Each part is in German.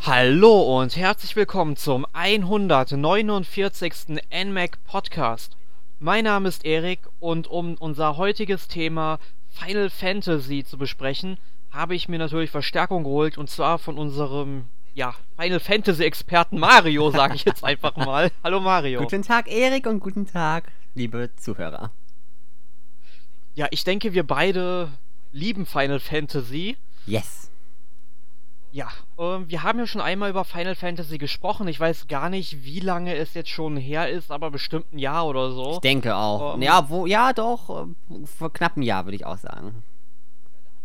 Hallo und herzlich willkommen zum 149. NMAC Podcast. Mein Name ist Erik und um unser heutiges Thema Final Fantasy zu besprechen, habe ich mir natürlich Verstärkung geholt und zwar von unserem ja, Final Fantasy Experten Mario, sage ich jetzt einfach mal. Hallo Mario. Guten Tag Erik und guten Tag, liebe Zuhörer. Ja, ich denke, wir beide lieben Final Fantasy. Yes. Ja, äh, wir haben ja schon einmal über Final Fantasy gesprochen. Ich weiß gar nicht, wie lange es jetzt schon her ist, aber bestimmt ein Jahr oder so. Ich denke auch. Ähm, ja, wo, ja, doch, äh, vor knapp einem Jahr würde ich auch sagen.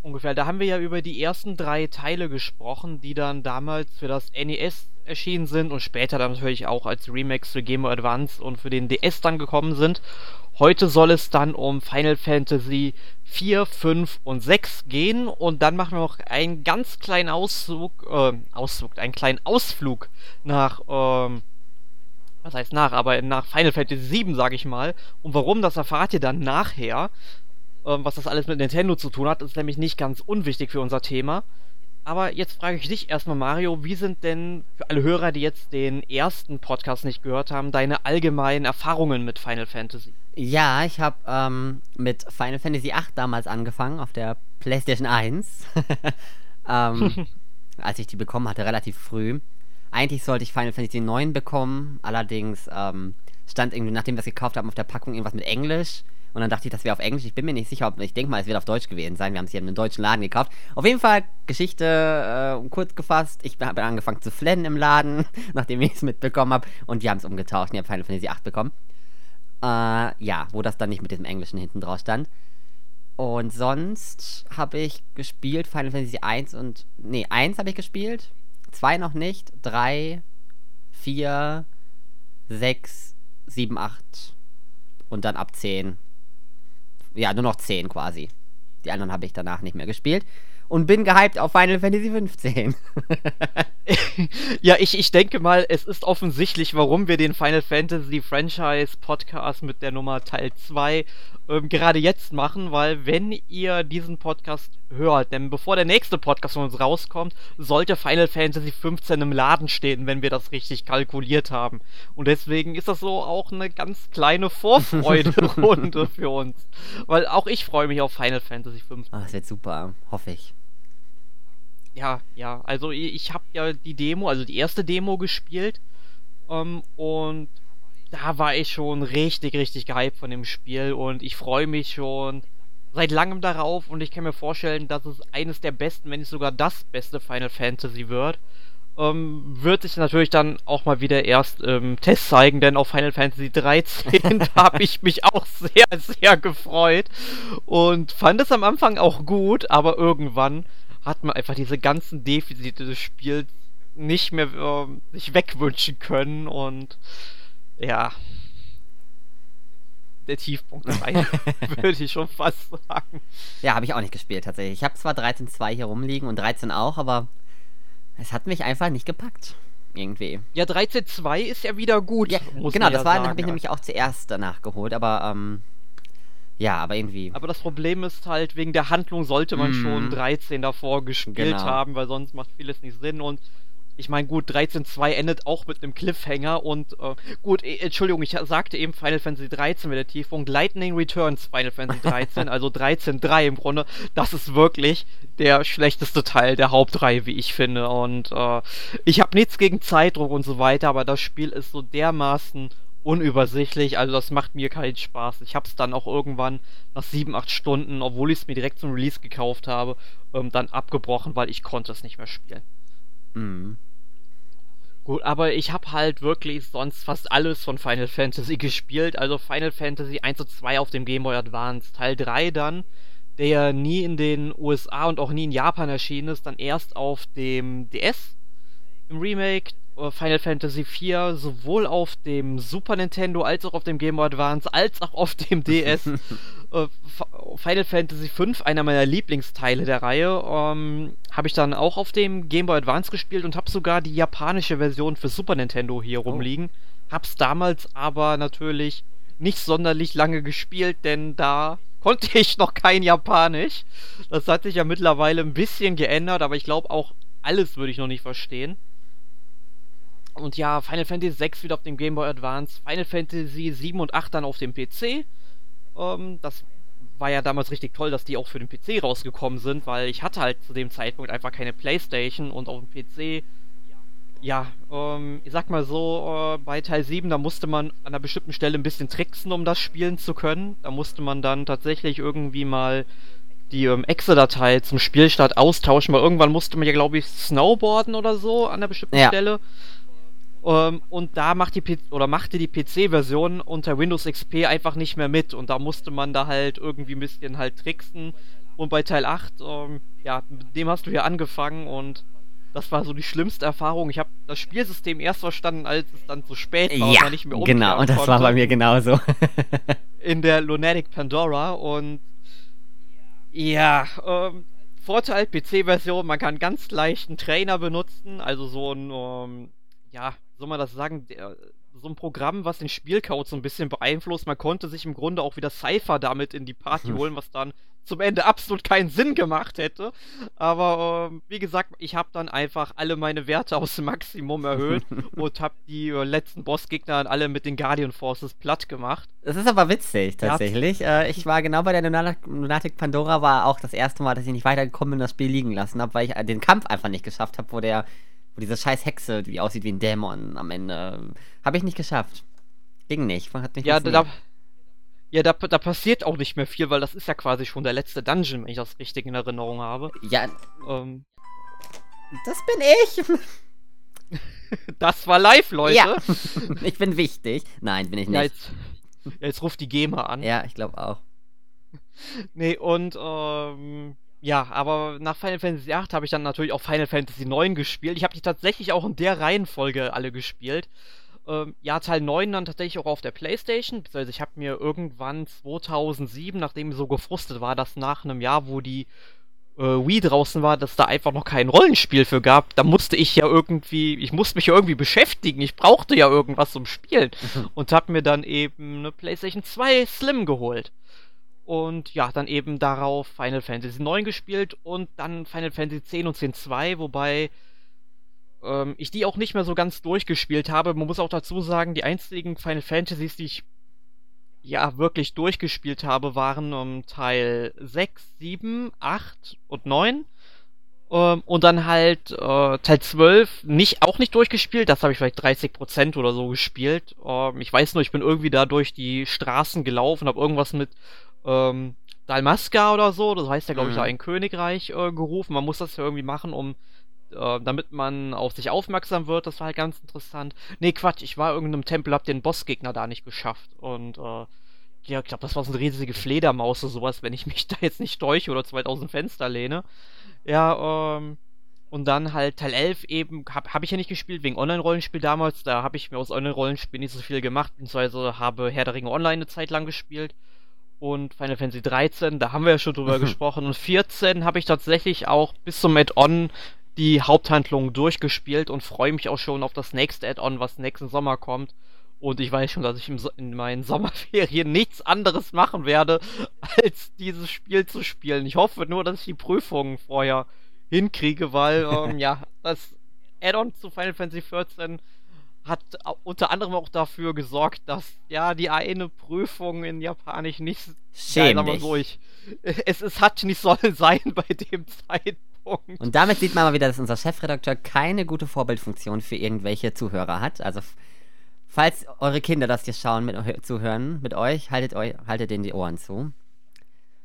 Ungefähr. Da haben wir ja über die ersten drei Teile gesprochen, die dann damals für das NES erschienen sind und später dann natürlich auch als Remakes für Game Boy Advance und für den DS dann gekommen sind. Heute soll es dann um Final Fantasy 4, 5 und 6 gehen und dann machen wir noch einen ganz kleinen Auszug, äh, Auszug, einen kleinen Ausflug nach, ähm, was heißt nach, aber nach Final Fantasy 7, sage ich mal. Und warum, das erfahrt ihr dann nachher. Ähm, was das alles mit Nintendo zu tun hat, ist nämlich nicht ganz unwichtig für unser Thema. Aber jetzt frage ich dich erstmal, Mario, wie sind denn für alle Hörer, die jetzt den ersten Podcast nicht gehört haben, deine allgemeinen Erfahrungen mit Final Fantasy? Ja, ich habe ähm, mit Final Fantasy VIII damals angefangen, auf der PlayStation 1. ähm, als ich die bekommen hatte, relativ früh. Eigentlich sollte ich Final Fantasy 9 bekommen, allerdings ähm, stand irgendwie, nachdem wir es gekauft haben, auf der Packung irgendwas mit Englisch. Und dann dachte ich, das wäre auf Englisch. Ich bin mir nicht sicher, ob ich denke mal, es wird auf Deutsch gewesen sein. Wir haben es hier in einem deutschen Laden gekauft. Auf jeden Fall Geschichte äh, kurz gefasst. Ich habe angefangen zu flennen im Laden, nachdem ich es mitbekommen habe. Und die haben es umgetauscht. Ich habe Final Fantasy 8 bekommen. Äh, ja, wo das dann nicht mit diesem Englischen hinten drauf stand. Und sonst habe ich gespielt Final Fantasy 1 und. Nee, 1 habe ich gespielt. 2 noch nicht. 3, 4, 6, 7, 8. Und dann ab 10 ja, nur noch 10 quasi. Die anderen habe ich danach nicht mehr gespielt. Und bin gehypt auf Final Fantasy 15. ja, ich, ich denke mal, es ist offensichtlich, warum wir den Final Fantasy Franchise Podcast mit der Nummer Teil 2 ähm, gerade jetzt machen, weil wenn ihr diesen Podcast hört, denn bevor der nächste Podcast von uns rauskommt, sollte Final Fantasy 15 im Laden stehen, wenn wir das richtig kalkuliert haben. Und deswegen ist das so auch eine ganz kleine Vorfreude-Runde für uns. Weil auch ich freue mich auf Final Fantasy 15. Ach, das wird super, hoffe ich. Ja, ja, also ich habe ja die Demo, also die erste Demo gespielt ähm, und da war ich schon richtig, richtig gehypt von dem Spiel und ich freue mich schon seit langem darauf und ich kann mir vorstellen, dass es eines der besten, wenn nicht sogar das beste Final Fantasy wird. Ähm, wird sich natürlich dann auch mal wieder erst im ähm, Test zeigen, denn auf Final Fantasy 13 habe ich mich auch sehr, sehr gefreut und fand es am Anfang auch gut, aber irgendwann hat man einfach diese ganzen Defizite des Spiels nicht mehr äh, sich wegwünschen können und ja, der Tiefpunkt dabei, würde ich schon fast sagen. Ja, habe ich auch nicht gespielt tatsächlich. Ich habe zwar 13.2 hier rumliegen und 13 auch, aber es hat mich einfach nicht gepackt. Irgendwie. Ja, 13.2 ist ja wieder gut. Ja, genau, das ja habe ich nämlich auch zuerst danach geholt, aber ähm, ja, aber irgendwie. Aber das Problem ist halt, wegen der Handlung sollte man mm. schon 13 davor gespielt genau. haben, weil sonst macht vieles nicht Sinn und ich meine, gut, 13.2 endet auch mit einem Cliffhanger und äh, gut, äh, Entschuldigung, ich sagte eben Final Fantasy 13 mit der Tiefung. Lightning Returns Final Fantasy 13, also 13.3 im Grunde, das ist wirklich der schlechteste Teil der Hauptreihe, wie ich finde. Und äh, ich habe nichts gegen Zeitdruck und so weiter, aber das Spiel ist so dermaßen unübersichtlich, also das macht mir keinen Spaß. Ich habe es dann auch irgendwann nach 7, 8 Stunden, obwohl ich es mir direkt zum Release gekauft habe, ähm, dann abgebrochen, weil ich konnte es nicht mehr spielen. Mhm. Gut, aber ich habe halt wirklich sonst fast alles von Final Fantasy gespielt. Also Final Fantasy 1 und 2 auf dem Game Boy Advance. Teil 3 dann, der nie in den USA und auch nie in Japan erschienen ist, dann erst auf dem DS im Remake. Final Fantasy 4 sowohl auf dem Super Nintendo als auch auf dem Game Boy Advance als auch auf dem DS. äh, Final Fantasy 5, einer meiner Lieblingsteile der Reihe, ähm, habe ich dann auch auf dem Game Boy Advance gespielt und habe sogar die japanische Version für Super Nintendo hier oh. rumliegen. Hab's damals aber natürlich nicht sonderlich lange gespielt, denn da konnte ich noch kein Japanisch. Das hat sich ja mittlerweile ein bisschen geändert, aber ich glaube auch alles würde ich noch nicht verstehen. Und ja, Final Fantasy 6 wieder auf dem Game Boy Advance, Final Fantasy 7 und 8 dann auf dem PC. Ähm, das war ja damals richtig toll, dass die auch für den PC rausgekommen sind, weil ich hatte halt zu dem Zeitpunkt einfach keine Playstation und auf dem PC, ja, ähm, ich sag mal so, äh, bei Teil 7, da musste man an einer bestimmten Stelle ein bisschen tricksen, um das spielen zu können. Da musste man dann tatsächlich irgendwie mal die ähm, Exe-Datei zum Spielstart austauschen, weil irgendwann musste man ja, glaube ich, snowboarden oder so an einer bestimmten ja. Stelle. Ähm, und da macht die P oder machte die PC-Version unter Windows XP einfach nicht mehr mit. Und da musste man da halt irgendwie ein bisschen halt tricksen. Und bei Teil 8, ähm, ja, mit dem hast du hier angefangen und das war so die schlimmste Erfahrung. Ich habe das Spielsystem erst verstanden, als es dann zu spät war ja, und man nicht mehr Genau, und das konnte. war bei mir genauso. in der Lunatic Pandora und ja, ähm, Vorteil PC-Version, man kann ganz leicht einen Trainer benutzen, also so ein, ähm, ja, soll man das sagen, der, so ein Programm, was den Spielcode so ein bisschen beeinflusst. Man konnte sich im Grunde auch wieder Cypher damit in die Party holen, was dann zum Ende absolut keinen Sinn gemacht hätte. Aber äh, wie gesagt, ich habe dann einfach alle meine Werte aus dem Maximum erhöht und habe die äh, letzten Bossgegner alle mit den Guardian Forces platt gemacht. Das ist aber witzig, tatsächlich. Äh, ich war genau bei der Lunatic Pandora, war auch das erste Mal, dass ich nicht weitergekommen bin und das Spiel liegen lassen habe, weil ich äh, den Kampf einfach nicht geschafft habe, wo der wo diese scheiß Hexe, die aussieht wie ein Dämon am Ende, habe ich nicht geschafft. Ging nicht, hat nicht Ja, da, ja da, da passiert auch nicht mehr viel, weil das ist ja quasi schon der letzte Dungeon, wenn ich das richtig in Erinnerung habe. Ja. Ähm, das bin ich. das war live, Leute. Ja. Ich bin wichtig. Nein, bin ich nicht. Ja, jetzt, jetzt ruft die GEMA an. Ja, ich glaube auch. Nee, und ähm, ja, aber nach Final Fantasy VIII habe ich dann natürlich auch Final Fantasy IX gespielt. Ich habe die tatsächlich auch in der Reihenfolge alle gespielt. Ähm, ja, Teil 9 dann tatsächlich auch auf der Playstation. Also ich habe mir irgendwann 2007, nachdem ich so gefrustet war, dass nach einem Jahr, wo die äh, Wii draußen war, dass da einfach noch kein Rollenspiel für gab, da musste ich ja irgendwie, ich musste mich ja irgendwie beschäftigen. Ich brauchte ja irgendwas zum Spielen. und habe mir dann eben eine PlayStation 2 Slim geholt. Und ja, dann eben darauf Final Fantasy 9 gespielt und dann Final Fantasy 10 und 10 2, wobei ähm, ich die auch nicht mehr so ganz durchgespielt habe. Man muss auch dazu sagen, die einzigen Final Fantasies, die ich ja wirklich durchgespielt habe, waren um, Teil 6, 7, 8 und 9. Ähm, und dann halt äh, Teil 12 nicht, auch nicht durchgespielt. Das habe ich vielleicht 30% oder so gespielt. Ähm, ich weiß nur, ich bin irgendwie da durch die Straßen gelaufen, habe irgendwas mit ähm, Dalmaska oder so, das heißt ja, glaube ich, mhm. ein Königreich äh, gerufen. Man muss das ja irgendwie machen, um äh, damit man auf sich aufmerksam wird. Das war halt ganz interessant. Nee, Quatsch, ich war in irgendeinem Tempel, hab den Bossgegner da nicht geschafft. Und äh, ja, ich glaube, das war so eine riesige Fledermaus oder sowas, wenn ich mich da jetzt nicht täusche oder 2000 Fenster lehne. Ja, ähm. Und dann halt Teil 11 eben, habe hab ich ja nicht gespielt, wegen Online-Rollenspiel damals. Da habe ich mir aus Online-Rollenspiel nicht so viel gemacht, beziehungsweise habe Herr der Ringe Online eine Zeit lang gespielt und Final Fantasy 13, da haben wir ja schon drüber gesprochen. Und 14 habe ich tatsächlich auch bis zum Add-on die Haupthandlung durchgespielt und freue mich auch schon auf das nächste Add-on, was nächsten Sommer kommt. Und ich weiß schon, dass ich so in meinen Sommerferien nichts anderes machen werde, als dieses Spiel zu spielen. Ich hoffe nur, dass ich die Prüfungen vorher hinkriege, weil, ähm, ja, das Add-on zu Final Fantasy 14 hat unter anderem auch dafür gesorgt, dass ja die eine Prüfung in Japanisch nicht Schäm ja, so, ich, es, es hat nicht sollen sein bei dem Zeitpunkt. Und damit sieht man mal wieder, dass unser Chefredakteur keine gute Vorbildfunktion für irgendwelche Zuhörer hat. Also falls eure Kinder das hier schauen, mit zuhören, mit euch, haltet euch, haltet denen die Ohren zu.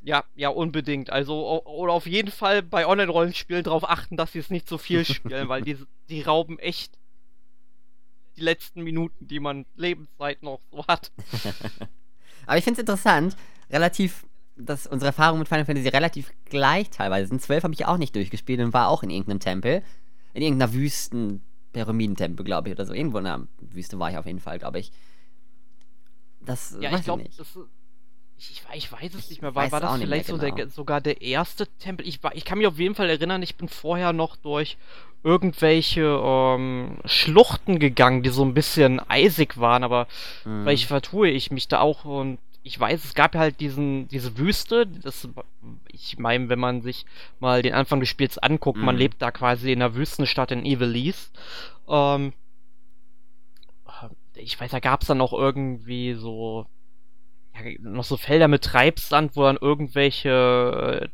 Ja, ja, unbedingt. Also, oder auf jeden Fall bei Online-Rollenspielen darauf achten, dass sie es nicht zu viel spielen, weil die, die rauben echt die letzten Minuten, die man Lebenszeit noch so hat. Aber ich finde es interessant, relativ, dass unsere Erfahrungen mit Final Fantasy relativ gleich teilweise sind. 12 habe ich auch nicht durchgespielt und war auch in irgendeinem Tempel. In irgendeiner Wüsten, Pyramidentempel, glaube ich, oder so. Irgendwo in der Wüste war ich auf jeden Fall, glaube ich. Das ja, weiß ich glaube, ich, ich, weiß es nicht mehr. War, war das vielleicht so genau. der, sogar der erste Tempel? Ich, ich kann mich auf jeden Fall erinnern, ich bin vorher noch durch irgendwelche ähm, Schluchten gegangen, die so ein bisschen eisig waren, aber mhm. vielleicht vertue ich mich da auch und ich weiß, es gab halt diesen, diese Wüste, das, ich meine, wenn man sich mal den Anfang des Spiels anguckt, mhm. man lebt da quasi in einer Wüstenstadt in Evilise. Ähm, ich weiß, da gab es dann noch irgendwie so ja, noch so Felder mit Treibsand, wo dann irgendwelche äh,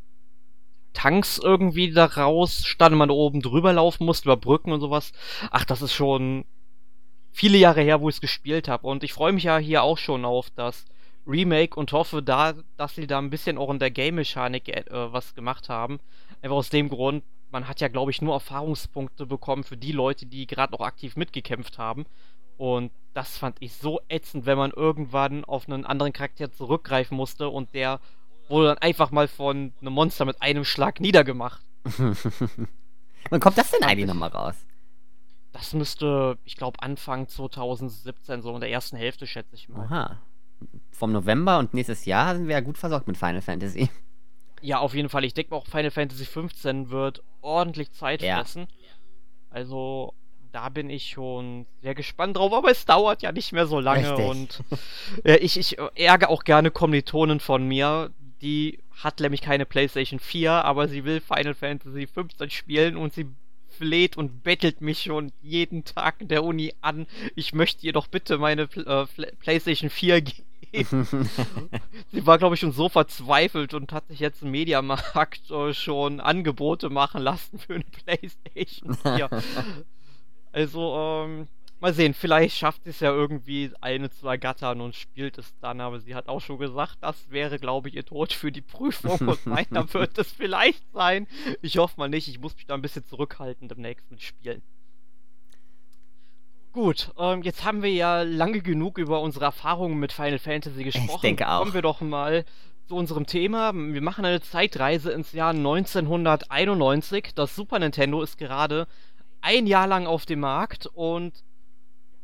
Tanks irgendwie da raus standen, man da oben drüber laufen musste, über Brücken und sowas. Ach, das ist schon viele Jahre her, wo ich es gespielt habe. Und ich freue mich ja hier auch schon auf das Remake und hoffe da, dass sie da ein bisschen auch in der Game-Mechanik äh, was gemacht haben. Einfach aus dem Grund, man hat ja, glaube ich, nur Erfahrungspunkte bekommen für die Leute, die gerade noch aktiv mitgekämpft haben. Und das fand ich so ätzend, wenn man irgendwann auf einen anderen Charakter zurückgreifen musste und der wurde dann einfach mal von einem Monster mit einem Schlag niedergemacht. Wann kommt das denn eigentlich nochmal raus? Das müsste, ich glaube, Anfang 2017, so in der ersten Hälfte, schätze ich mal. Aha. Vom November und nächstes Jahr sind wir ja gut versorgt mit Final Fantasy. Ja, auf jeden Fall. Ich denke auch Final Fantasy 15 wird ordentlich Zeit ja. fressen. Also, da bin ich schon sehr gespannt drauf, aber es dauert ja nicht mehr so lange Richtig. und äh, ich, ich ärgere auch gerne Kommilitonen von mir, die hat nämlich keine PlayStation 4, aber sie will Final Fantasy 15 spielen und sie fleht und bettelt mich schon jeden Tag in der Uni an. Ich möchte ihr doch bitte meine äh, PlayStation 4 geben. sie war, glaube ich, schon so verzweifelt und hat sich jetzt im Mediamarkt äh, schon Angebote machen lassen für eine PlayStation 4. also, ähm, Mal sehen, vielleicht schafft es ja irgendwie eine zu ergattern und spielt es dann, aber sie hat auch schon gesagt, das wäre, glaube ich, ihr Tod für die Prüfung und meiner wird es vielleicht sein. Ich hoffe mal nicht, ich muss mich da ein bisschen zurückhalten im nächsten Spielen. Gut, ähm, jetzt haben wir ja lange genug über unsere Erfahrungen mit Final Fantasy gesprochen. Ich denke auch. Kommen wir doch mal zu unserem Thema. Wir machen eine Zeitreise ins Jahr 1991. Das Super Nintendo ist gerade ein Jahr lang auf dem Markt und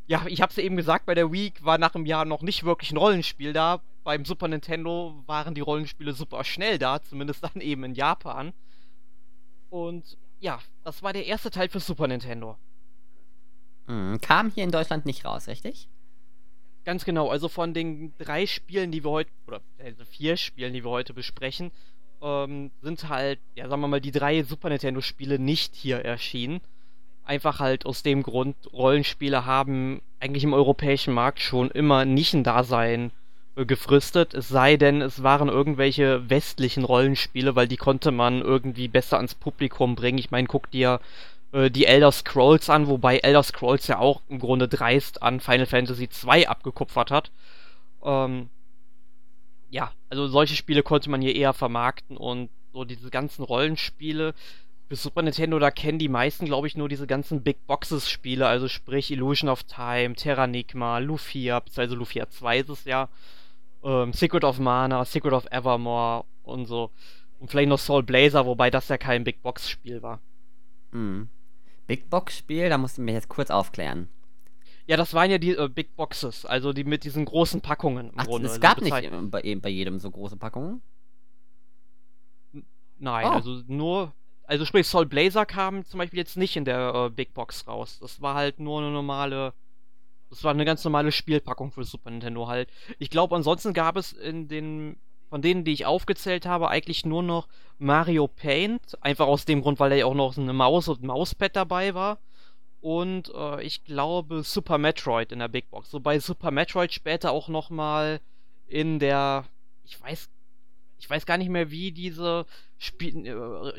ja, ich hab's ja eben gesagt, bei der Wii war nach einem Jahr noch nicht wirklich ein Rollenspiel da. Beim Super Nintendo waren die Rollenspiele super schnell da, zumindest dann eben in Japan. Und ja, das war der erste Teil für Super Nintendo. Mhm, kam hier in Deutschland nicht raus, richtig? Ganz genau, also von den drei Spielen, die wir heute, oder also vier Spielen, die wir heute besprechen, ähm, sind halt, ja, sagen wir mal, die drei Super Nintendo-Spiele nicht hier erschienen. Einfach halt aus dem Grund, Rollenspiele haben eigentlich im europäischen Markt schon immer nicht ein Dasein äh, gefristet, es sei denn, es waren irgendwelche westlichen Rollenspiele, weil die konnte man irgendwie besser ans Publikum bringen. Ich meine, guck dir äh, die Elder Scrolls an, wobei Elder Scrolls ja auch im Grunde dreist an Final Fantasy II abgekupfert hat. Ähm, ja, also solche Spiele konnte man hier eher vermarkten und so diese ganzen Rollenspiele für Super Nintendo, da kennen die meisten, glaube ich, nur diese ganzen Big Boxes-Spiele, also sprich Illusion of Time, Terranigma, Lufia, beziehungsweise Lufia 2 ist es ja, ähm, Secret of Mana, Secret of Evermore und so. Und vielleicht noch Soul Blazer, wobei das ja kein Big Box-Spiel war. Mhm. Big Box-Spiel, da musst du mich jetzt kurz aufklären. Ja, das waren ja die äh, Big Boxes, also die mit diesen großen Packungen im Ach, Grunde. Es also gab nicht bei, bei jedem so große Packungen? Nein, oh. also nur also sprich, Soul Blazer kam zum Beispiel jetzt nicht in der äh, Big Box raus. Das war halt nur eine normale. Das war eine ganz normale Spielpackung für Super Nintendo halt. Ich glaube, ansonsten gab es in den. Von denen, die ich aufgezählt habe, eigentlich nur noch Mario Paint. Einfach aus dem Grund, weil da ja auch noch eine Maus und ein Mauspad dabei war. Und äh, ich glaube Super Metroid in der Big Box. Wobei Super Metroid später auch nochmal in der. Ich weiß. Ich weiß gar nicht mehr, wie diese Spiel, äh,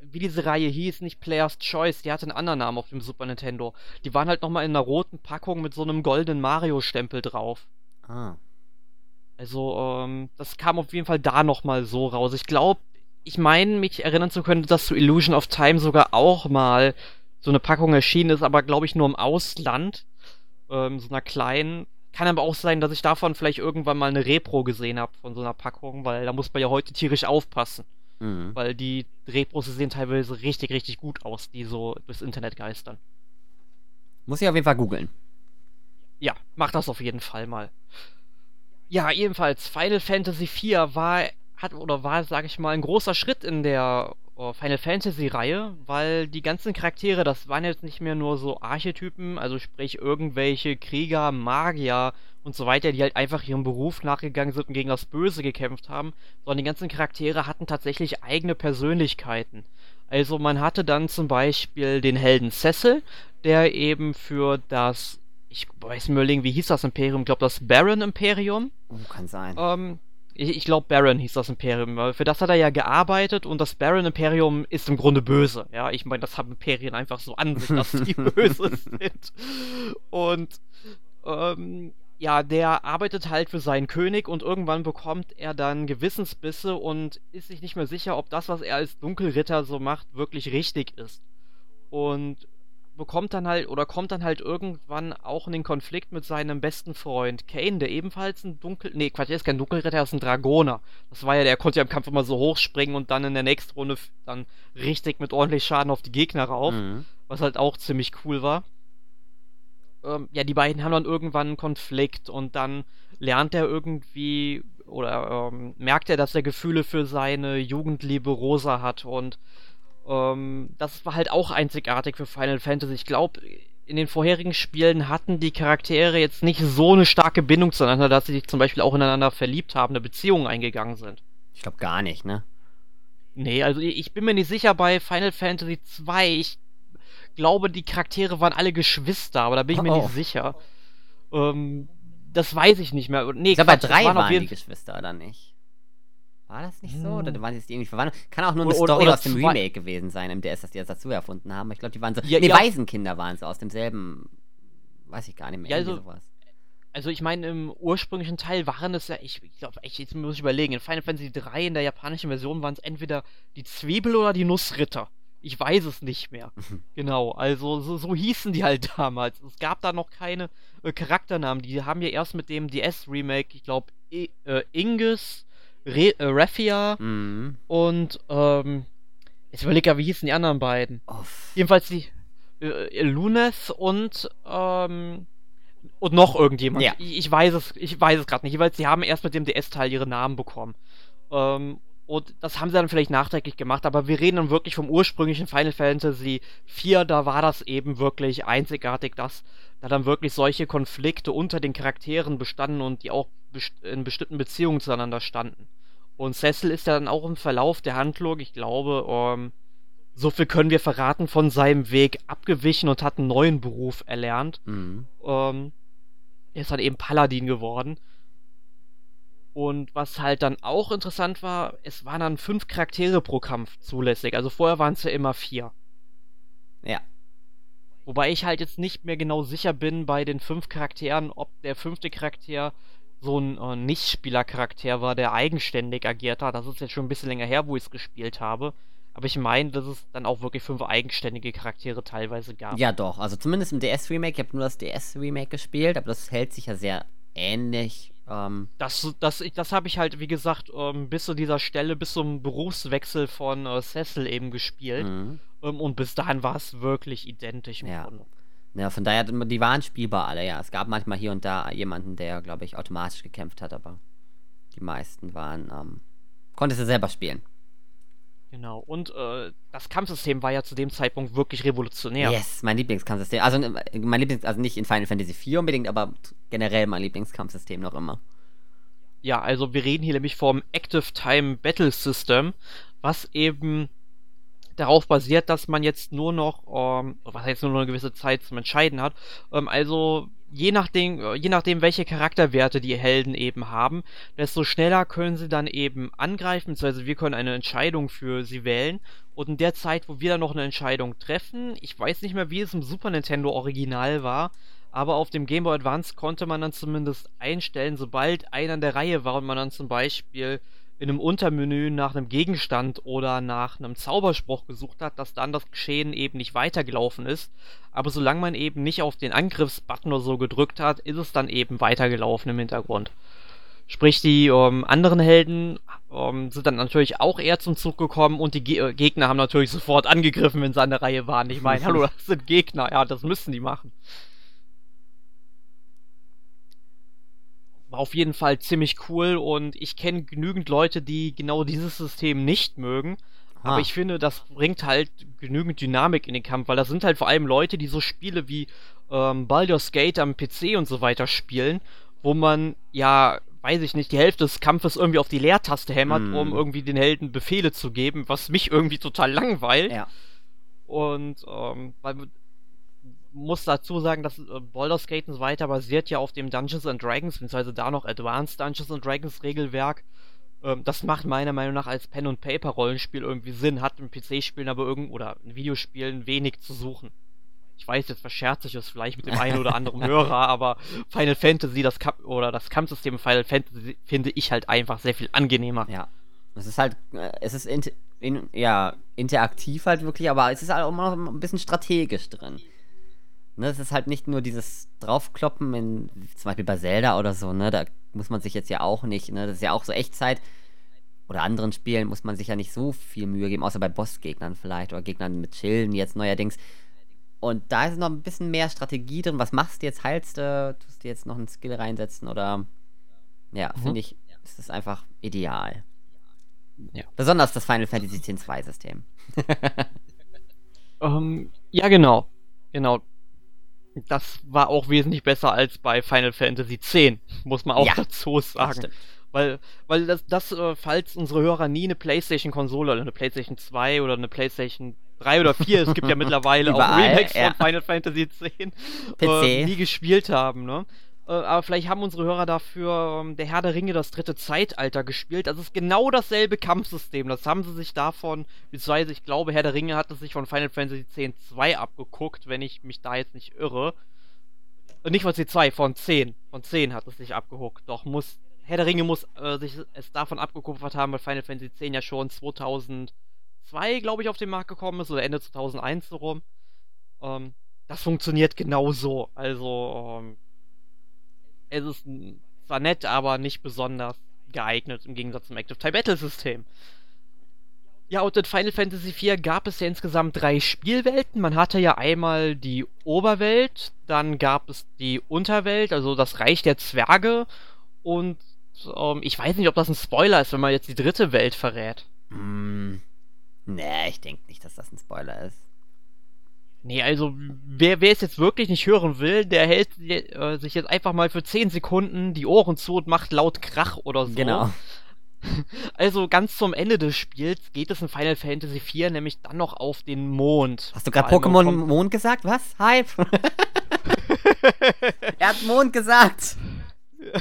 wie diese Reihe hieß, nicht Player's Choice, die hatte einen anderen Namen auf dem Super Nintendo. Die waren halt nochmal in einer roten Packung mit so einem goldenen Mario-Stempel drauf. Ah. Also, ähm, das kam auf jeden Fall da nochmal so raus. Ich glaube, ich meine, mich erinnern zu können, dass zu Illusion of Time sogar auch mal so eine Packung erschienen ist, aber glaube ich nur im Ausland. Ähm, so einer kleinen. Kann aber auch sein, dass ich davon vielleicht irgendwann mal eine Repro gesehen habe von so einer Packung, weil da muss man ja heute tierisch aufpassen. Mhm. Weil die Repros sehen teilweise richtig, richtig gut aus, die so durchs Internet geistern. Muss ich auf jeden Fall googeln. Ja, mach das auf jeden Fall mal. Ja, ebenfalls, Final Fantasy IV war, hat, oder war, sag ich mal, ein großer Schritt in der Final Fantasy-Reihe, weil die ganzen Charaktere, das waren jetzt nicht mehr nur so Archetypen, also sprich irgendwelche Krieger, Magier und so weiter, die halt einfach ihrem Beruf nachgegangen sind und gegen das Böse gekämpft haben, sondern die ganzen Charaktere hatten tatsächlich eigene Persönlichkeiten. Also man hatte dann zum Beispiel den Helden Cecil, der eben für das ich weiß mir überlegen, wie hieß das Imperium? Ich glaube, das Baron Imperium. Oh, kann sein. Ähm, ich, ich glaube, Baron hieß das Imperium. Für das hat er ja gearbeitet und das Baron Imperium ist im Grunde böse. Ja, ich meine, das haben Imperien einfach so an sich, dass die böse sind. Und ähm, ja, der arbeitet halt für seinen König und irgendwann bekommt er dann Gewissensbisse und ist sich nicht mehr sicher, ob das, was er als Dunkelritter so macht, wirklich richtig ist. Und bekommt dann halt oder kommt dann halt irgendwann auch in den Konflikt mit seinem besten Freund Kane, der ebenfalls ein Dunkel. Nee, Quatsch, er ist kein Dunkelritter, er ist ein Dragoner. Das war ja, der konnte ja im Kampf immer so hochspringen und dann in der nächsten Runde dann richtig mit ordentlich Schaden auf die Gegner rauf. Mhm. Was halt auch ziemlich cool war. Ähm, ja, die beiden haben dann irgendwann einen Konflikt und dann lernt er irgendwie oder ähm, merkt er, dass er Gefühle für seine Jugendliebe Rosa hat und ähm, das war halt auch einzigartig für Final Fantasy. Ich glaube, in den vorherigen Spielen hatten die Charaktere jetzt nicht so eine starke Bindung zueinander, dass sie sich zum Beispiel auch ineinander verliebt haben, eine Beziehung eingegangen sind. Ich glaube gar nicht, ne? Nee, also ich bin mir nicht sicher bei Final Fantasy 2. Ich glaube, die Charaktere waren alle Geschwister, aber da bin ich mir oh. nicht sicher. Ähm, das weiß ich nicht mehr. Nee, ich glaube, bei drei waren, waren die Geschwister, oder nicht? War das nicht so? Oder hm. waren sie jetzt irgendwie verwandelt? Kann auch nur eine oder, Story oder aus dem Remake gewesen sein, im DS, das die jetzt dazu erfunden haben. Ich glaube, die waren so. Ja, nee, ja. Waisenkinder waren so aus demselben. Weiß ich gar nicht mehr. Ja, also, also ich meine, im ursprünglichen Teil waren es ja, ich, ich glaube, echt, jetzt muss ich überlegen, in Final Fantasy 3 in der japanischen Version waren es entweder die Zwiebel oder die Nussritter. Ich weiß es nicht mehr. genau, also so, so, hießen die halt damals. Es gab da noch keine äh, Charakternamen. Die haben ja erst mit dem DS-Remake, ich glaube, äh, Inges, Re äh, Raffia mhm. und ähm, jetzt überlege ich, wie hießen die anderen beiden? Off. Jedenfalls die äh, Luneth und ähm, und noch irgendjemand. Ja. Ich, ich, weiß es, ich weiß es gerade nicht. Jeweils, sie haben erst mit dem DS-Teil ihre Namen bekommen. Ähm, und das haben sie dann vielleicht nachträglich gemacht, aber wir reden dann wirklich vom ursprünglichen Final Fantasy 4, da war das eben wirklich einzigartig, dass da dann wirklich solche Konflikte unter den Charakteren bestanden und die auch in bestimmten Beziehungen zueinander standen. Und Cecil ist ja dann auch im Verlauf der Handlung, ich glaube, ähm, so viel können wir verraten, von seinem Weg abgewichen und hat einen neuen Beruf erlernt. Mhm. Ähm, er ist dann eben Paladin geworden. Und was halt dann auch interessant war, es waren dann fünf Charaktere pro Kampf zulässig. Also vorher waren es ja immer vier. Ja. Wobei ich halt jetzt nicht mehr genau sicher bin bei den fünf Charakteren, ob der fünfte Charakter so ein äh, Nicht-Spieler-Charakter war, der eigenständig agiert hat. Das ist jetzt schon ein bisschen länger her, wo ich es gespielt habe. Aber ich meine, dass es dann auch wirklich fünf eigenständige Charaktere teilweise gab. Ja, doch. Also zumindest im DS-Remake. Ich habe nur das DS-Remake gespielt, aber das hält sich ja sehr ähnlich. Ähm das das, das habe ich halt, wie gesagt, ähm, bis zu dieser Stelle, bis zum Berufswechsel von äh, Cecil eben gespielt. Mhm. Ähm, und bis dahin war es wirklich identisch im ja. Grunde. Ja, von daher, die waren spielbar alle, ja. Es gab manchmal hier und da jemanden, der, glaube ich, automatisch gekämpft hat, aber die meisten waren, ähm, konntest du selber spielen. Genau, und äh, das Kampfsystem war ja zu dem Zeitpunkt wirklich revolutionär. Yes, mein Lieblingskampfsystem. Also äh, mein Lieblings, also nicht in Final Fantasy IV unbedingt, aber generell mein Lieblingskampfsystem noch immer. Ja, also wir reden hier nämlich vom Active Time Battle System, was eben darauf basiert, dass man jetzt nur noch, ähm, was jetzt nur noch eine gewisse Zeit zum Entscheiden hat. Ähm, also je nachdem, äh, je nachdem, welche Charakterwerte die Helden eben haben, desto schneller können sie dann eben angreifen, beziehungsweise wir können eine Entscheidung für sie wählen. Und in der Zeit, wo wir dann noch eine Entscheidung treffen, ich weiß nicht mehr, wie es im Super Nintendo Original war, aber auf dem Game Boy Advance konnte man dann zumindest einstellen, sobald einer in der Reihe war und man dann zum Beispiel in einem Untermenü nach einem Gegenstand oder nach einem Zauberspruch gesucht hat, dass dann das Geschehen eben nicht weitergelaufen ist. Aber solange man eben nicht auf den Angriffsbutton oder so gedrückt hat, ist es dann eben weitergelaufen im Hintergrund. Sprich, die ähm, anderen Helden ähm, sind dann natürlich auch eher zum Zug gekommen und die Ge äh, Gegner haben natürlich sofort angegriffen, wenn sie an der Reihe waren. Ich meine, hallo, das sind Gegner, ja, das müssen die machen. War auf jeden Fall ziemlich cool und ich kenne genügend Leute, die genau dieses System nicht mögen. Ah. Aber ich finde, das bringt halt genügend Dynamik in den Kampf, weil das sind halt vor allem Leute, die so Spiele wie ähm, Baldur's Gate am PC und so weiter spielen, wo man ja, weiß ich nicht, die Hälfte des Kampfes irgendwie auf die Leertaste hämmert, mm. um irgendwie den Helden Befehle zu geben, was mich irgendwie total langweilt. Ja. Und ähm, weil muss dazu sagen, dass äh, Baldur's Gate weiter basiert ja auf dem Dungeons and Dragons, beziehungsweise da noch Advanced Dungeons and Dragons Regelwerk. Ähm, das macht meiner Meinung nach als Pen and Paper Rollenspiel irgendwie Sinn, hat im PC-Spielen aber irgend oder in Videospielen wenig zu suchen. Ich weiß, jetzt verscherze ich es vielleicht mit dem einen oder anderen Hörer, aber Final Fantasy, das Kap oder das Kampfsystem Final Fantasy finde ich halt einfach sehr viel angenehmer. Ja. Es ist halt, äh, es ist in, in, ja, interaktiv halt wirklich, aber es ist halt auch noch ein bisschen strategisch drin. Ne, es ist halt nicht nur dieses Draufkloppen, in, zum Beispiel bei Zelda oder so, ne, da muss man sich jetzt ja auch nicht, ne, das ist ja auch so Echtzeit. Oder anderen Spielen muss man sich ja nicht so viel Mühe geben, außer bei Bossgegnern vielleicht oder Gegnern mit Chillen jetzt neuerdings. Und da ist noch ein bisschen mehr Strategie drin. Was machst du jetzt? Heilst du? Tust du jetzt noch einen Skill reinsetzen? Oder. Ja, mhm. finde ich, ist das einfach ideal. Ja. Besonders das Final Fantasy X-2-System. um, ähm, ja, genau. Genau. Das war auch wesentlich besser als bei Final Fantasy X, muss man auch ja, dazu sagen. Weil, weil das, das äh, falls unsere Hörer nie eine PlayStation-Konsole oder eine PlayStation 2 oder eine PlayStation 3 oder 4, es gibt ja mittlerweile auch Remakes ja. von Final Fantasy X, äh, nie gespielt haben, ne? Äh, aber vielleicht haben unsere Hörer dafür ähm, der Herr der Ringe das dritte Zeitalter gespielt. Das ist genau dasselbe Kampfsystem. Das haben sie sich davon, beziehungsweise ich glaube, Herr der Ringe hat es sich von Final Fantasy X 2 abgeguckt, wenn ich mich da jetzt nicht irre. Äh, nicht von C2, von 10. Von 10 hat es sich abgeguckt. Doch muss, Herr der Ringe muss äh, sich es davon abgekupfert haben, weil Final Fantasy X ja schon 2002, glaube ich, auf den Markt gekommen ist, oder Ende 2001 so rum. Ähm, das funktioniert genauso. Also, ähm, es ist zwar nett, aber nicht besonders geeignet im Gegensatz zum Active Time Battle System. Ja, und in Final Fantasy IV gab es ja insgesamt drei Spielwelten. Man hatte ja einmal die Oberwelt, dann gab es die Unterwelt, also das Reich der Zwerge. Und ähm, ich weiß nicht, ob das ein Spoiler ist, wenn man jetzt die dritte Welt verrät. Mm, nee, ich denke nicht, dass das ein Spoiler ist. Nee, also wer, wer es jetzt wirklich nicht hören will, der hält äh, sich jetzt einfach mal für 10 Sekunden die Ohren zu und macht laut Krach oder so. Genau. Also ganz zum Ende des Spiels geht es in Final Fantasy IV nämlich dann noch auf den Mond. Hast du gerade Pokémon Mond gesagt? Was? Hype? er hat Mond gesagt.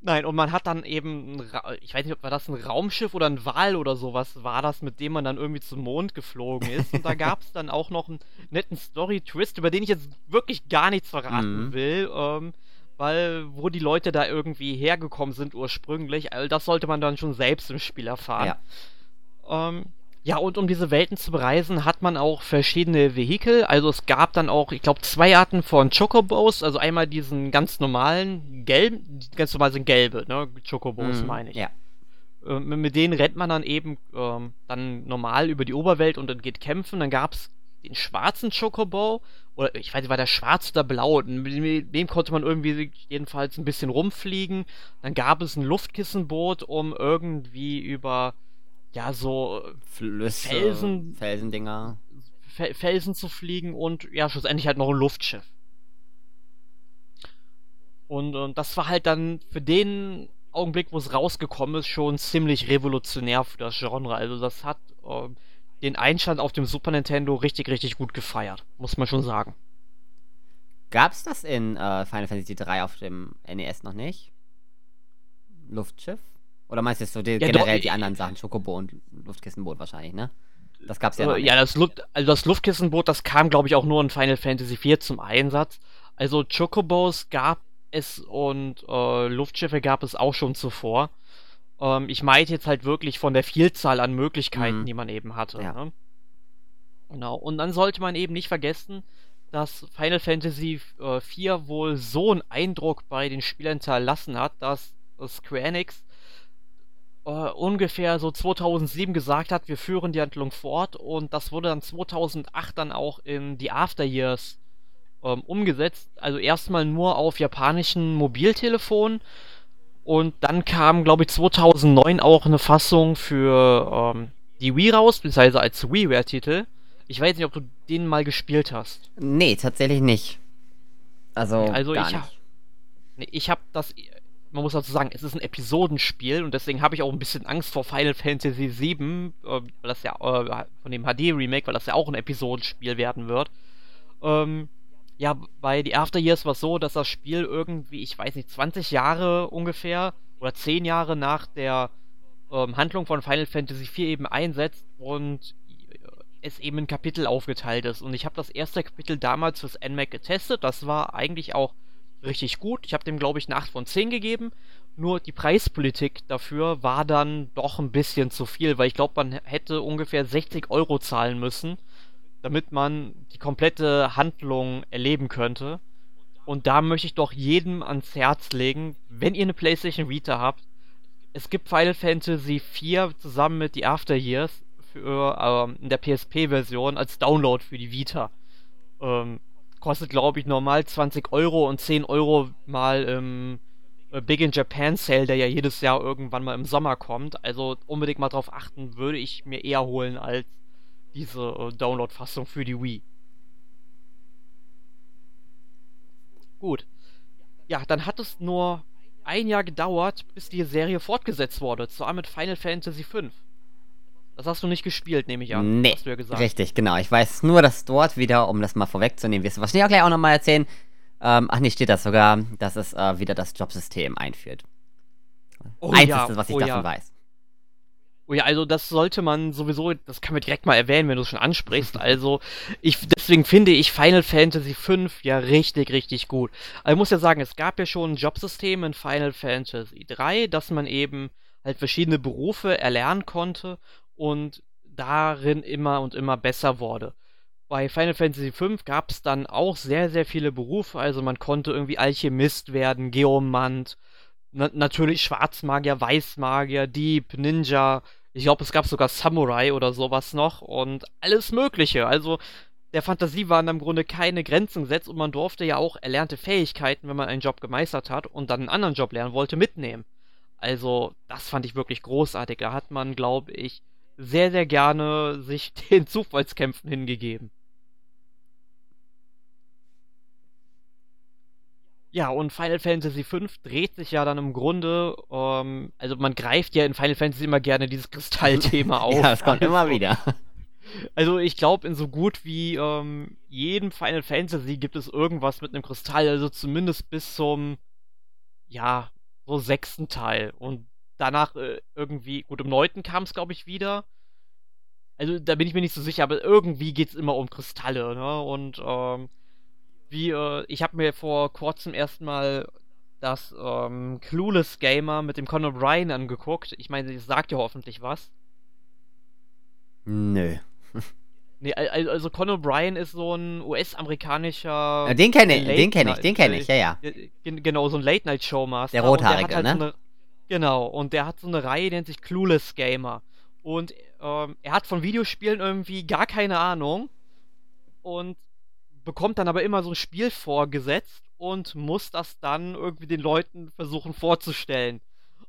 Nein, und man hat dann eben, ich weiß nicht, ob war das ein Raumschiff oder ein Wal oder sowas war das, mit dem man dann irgendwie zum Mond geflogen ist. Und da gab es dann auch noch einen netten Story-Twist, über den ich jetzt wirklich gar nichts verraten mhm. will, ähm, weil wo die Leute da irgendwie hergekommen sind ursprünglich, all das sollte man dann schon selbst im Spiel erfahren. Ja. Ähm, ja, und um diese Welten zu bereisen, hat man auch verschiedene Vehikel. Also es gab dann auch, ich glaube, zwei Arten von Chocobos. Also einmal diesen ganz normalen gelben, ganz normal sind gelbe, ne? Chocobos mm, meine ich. Ja. Äh, mit denen rennt man dann eben ähm, dann normal über die Oberwelt und dann geht kämpfen. Dann gab es den schwarzen Chocobo, oder ich weiß nicht, war der schwarz oder blau, mit dem konnte man irgendwie jedenfalls ein bisschen rumfliegen. Dann gab es ein Luftkissenboot, um irgendwie über ja, so Flüsse, Felsen, Felsendinger. Felsen zu fliegen und ja, schlussendlich halt noch ein Luftschiff. Und, und das war halt dann für den Augenblick, wo es rausgekommen ist, schon ziemlich revolutionär für das Genre. Also das hat äh, den Einstand auf dem Super Nintendo richtig, richtig gut gefeiert, muss man schon sagen. Gab's das in äh, Final Fantasy 3 auf dem NES noch nicht? Luftschiff? Oder meinst du jetzt so die, ja, generell doch, die anderen Sachen, Schokobo und Luftkissenboot wahrscheinlich, ne? Das gab's ja noch. Äh, ja, das, Luft, also das Luftkissenboot, das kam, glaube ich, auch nur in Final Fantasy IV zum Einsatz. Also Chocobos gab es und äh, Luftschiffe gab es auch schon zuvor. Ähm, ich meinte jetzt halt wirklich von der Vielzahl an Möglichkeiten, mhm. die man eben hatte. Ja. Ne? Genau. Und dann sollte man eben nicht vergessen, dass Final Fantasy äh, IV wohl so einen Eindruck bei den Spielern hinterlassen hat, dass Square Enix äh, ungefähr so 2007 gesagt hat, wir führen die Handlung fort und das wurde dann 2008 dann auch in die After Years ähm, umgesetzt. Also erstmal nur auf japanischen Mobiltelefonen und dann kam, glaube ich, 2009 auch eine Fassung für ähm, die Wii raus, beziehungsweise als WiiWare-Titel. Ich weiß nicht, ob du den mal gespielt hast. Nee, tatsächlich nicht. Also, also ich, ha nee, ich habe das man muss dazu sagen, es ist ein Episodenspiel und deswegen habe ich auch ein bisschen Angst vor Final Fantasy VII, äh, weil das ja äh, von dem HD-Remake, weil das ja auch ein Episodenspiel werden wird. Ähm, ja, bei The After Years war es so, dass das Spiel irgendwie, ich weiß nicht, 20 Jahre ungefähr oder 10 Jahre nach der ähm, Handlung von Final Fantasy IV eben einsetzt und es eben in Kapitel aufgeteilt ist. Und ich habe das erste Kapitel damals fürs NMAC getestet. Das war eigentlich auch richtig gut. Ich habe dem, glaube ich, eine 8 von 10 gegeben. Nur die Preispolitik dafür war dann doch ein bisschen zu viel, weil ich glaube, man hätte ungefähr 60 Euro zahlen müssen, damit man die komplette Handlung erleben könnte. Und da möchte ich doch jedem ans Herz legen, wenn ihr eine PlayStation Vita habt, es gibt Final Fantasy 4 zusammen mit The After Years für, ähm, in der PSP-Version als Download für die Vita. Ähm, kostet, glaube ich, normal 20 Euro und 10 Euro mal im äh, Big in Japan Sale, der ja jedes Jahr irgendwann mal im Sommer kommt. Also unbedingt mal drauf achten, würde ich mir eher holen als diese äh, Download-Fassung für die Wii. Gut. Ja, dann hat es nur ein Jahr gedauert, bis die Serie fortgesetzt wurde. Zwar mit Final Fantasy V. Das hast du nicht gespielt, nehme ich an. Nee, hast du ja gesagt. richtig, genau. Ich weiß nur, dass dort wieder, um das mal vorwegzunehmen, wirst du wahrscheinlich auch gleich auch nochmal erzählen. Ähm, ach nee, steht das sogar, dass es äh, wieder das Jobsystem einführt. Oh, Einziges, ja, was ich oh, davon ja. weiß. Oh ja, also das sollte man sowieso, das kann man direkt mal erwähnen, wenn du es schon ansprichst. Also, ich, deswegen finde ich Final Fantasy V ja richtig, richtig gut. Also ich muss ja sagen, es gab ja schon ein Jobsystem in Final Fantasy 3, dass man eben halt verschiedene Berufe erlernen konnte und darin immer und immer besser wurde. Bei Final Fantasy V gab es dann auch sehr, sehr viele Berufe, also man konnte irgendwie Alchemist werden, Geomant, na natürlich Schwarzmagier, Weißmagier, Dieb, Ninja, ich glaube, es gab sogar Samurai oder sowas noch und alles Mögliche. Also der Fantasie waren im Grunde keine Grenzen gesetzt und man durfte ja auch erlernte Fähigkeiten, wenn man einen Job gemeistert hat und dann einen anderen Job lernen wollte, mitnehmen. Also das fand ich wirklich großartig. Da hat man, glaube ich, sehr, sehr gerne sich den Zufallskämpfen hingegeben. Ja, und Final Fantasy V dreht sich ja dann im Grunde, ähm, also man greift ja in Final Fantasy immer gerne dieses Kristallthema auf. ja, es kommt also, immer wieder. Also ich glaube, in so gut wie ähm, jedem Final Fantasy gibt es irgendwas mit einem Kristall, also zumindest bis zum, ja, so sechsten Teil. Und danach äh, irgendwie, gut, im neunten kam es, glaube ich, wieder. Also da bin ich mir nicht so sicher, aber irgendwie geht es immer um Kristalle, ne? Und ähm, wie, äh, ich habe mir vor kurzem erstmal das ähm, Clueless Gamer mit dem Conor Bryan angeguckt. Ich meine, das sagt ja hoffentlich was. Nö. nee, also Conor Bryan ist so ein US-amerikanischer. Den kenne ich, den kenne ich, den kenne ich, ja, ja. Genau, so ein Late-Night-Show-Master. Der Rothaarige, halt ne? Genau, und der hat so eine Reihe, die nennt sich Clueless Gamer. Und ähm, er hat von Videospielen irgendwie gar keine Ahnung. Und bekommt dann aber immer so ein Spiel vorgesetzt und muss das dann irgendwie den Leuten versuchen vorzustellen.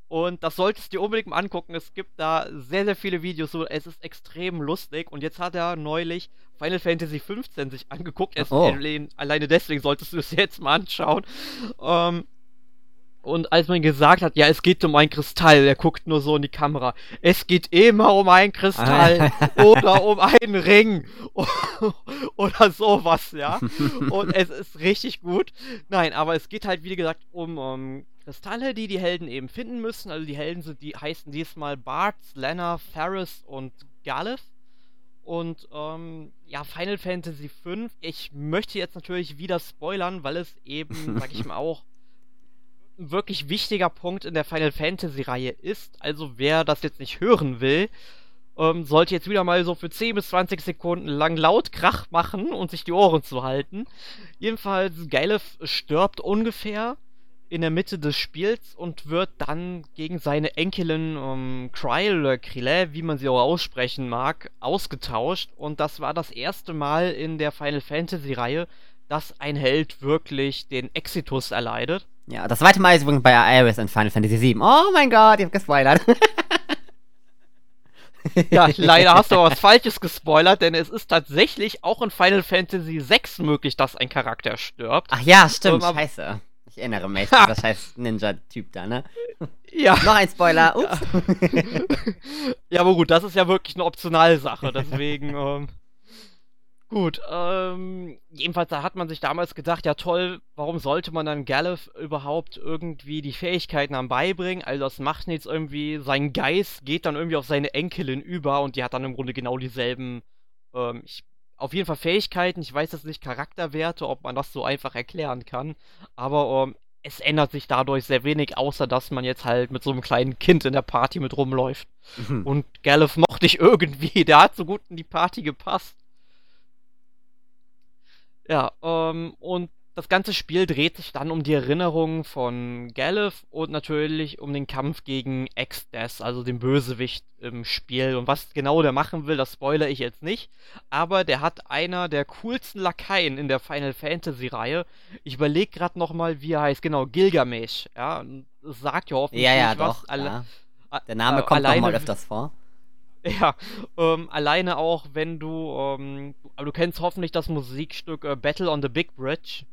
Und das solltest du dir unbedingt mal angucken. Es gibt da sehr, sehr viele Videos. So, es ist extrem lustig. Und jetzt hat er neulich Final Fantasy XV sich angeguckt. Oh. Alleine deswegen solltest du es jetzt mal anschauen. Ähm, und als man gesagt hat, ja, es geht um ein Kristall, er guckt nur so in die Kamera. Es geht immer um ein Kristall oder um einen Ring oder sowas, ja. Und es ist richtig gut. Nein, aber es geht halt, wie gesagt, um, um Kristalle, die die Helden eben finden müssen. Also die Helden sind, die heißen diesmal Bart, Lena, Ferris und Galef. Und ähm, ja, Final Fantasy V. Ich möchte jetzt natürlich wieder spoilern, weil es eben, sag ich mal, auch ein wirklich wichtiger Punkt in der Final Fantasy-Reihe ist. Also wer das jetzt nicht hören will, ähm, sollte jetzt wieder mal so für 10 bis 20 Sekunden lang laut Krach machen und sich die Ohren zu halten. Jedenfalls, Galef stirbt ungefähr in der Mitte des Spiels und wird dann gegen seine Enkelin ähm, Kryl oder Krille, wie man sie auch aussprechen mag, ausgetauscht. Und das war das erste Mal in der Final Fantasy-Reihe, dass ein Held wirklich den Exitus erleidet. Ja, das zweite Mal ist übrigens bei Iris in Final Fantasy VII. Oh mein Gott, ich hab gespoilert. ja, leider hast du aber was Falsches gespoilert, denn es ist tatsächlich auch in Final Fantasy VI möglich, dass ein Charakter stirbt. Ach ja, stimmt, um, scheiße. Ich erinnere mich, das heißt Ninja-Typ da, ne? Ja. Noch ein Spoiler, ups. Ja. ja, aber gut, das ist ja wirklich eine optionale Sache, deswegen, ähm, Gut, ähm, jedenfalls da hat man sich damals gedacht, ja toll, warum sollte man dann Galef überhaupt irgendwie die Fähigkeiten am beibringen? Also das macht nichts irgendwie, sein Geist geht dann irgendwie auf seine Enkelin über und die hat dann im Grunde genau dieselben, ähm, ich, auf jeden Fall Fähigkeiten, ich weiß jetzt nicht Charakterwerte, ob man das so einfach erklären kann, aber ähm, es ändert sich dadurch sehr wenig, außer dass man jetzt halt mit so einem kleinen Kind in der Party mit rumläuft. Mhm. Und Galef mochte ich irgendwie, der hat so gut in die Party gepasst. Ja, ähm, und das ganze Spiel dreht sich dann um die Erinnerungen von Galef und natürlich um den Kampf gegen Exdes, also den Bösewicht im Spiel. Und was genau der machen will, das spoilere ich jetzt nicht. Aber der hat einer der coolsten Lakaien in der Final Fantasy Reihe. Ich überlege gerade nochmal, wie er heißt. Genau, Gilgamesh. Ja, das sagt ja hoffentlich ja, ja, was. Doch, ja. Der Name äh, kommt noch mal öfters vor. Ja, ähm, alleine auch, wenn du, ähm, aber du kennst hoffentlich das Musikstück äh, Battle on the Big Bridge,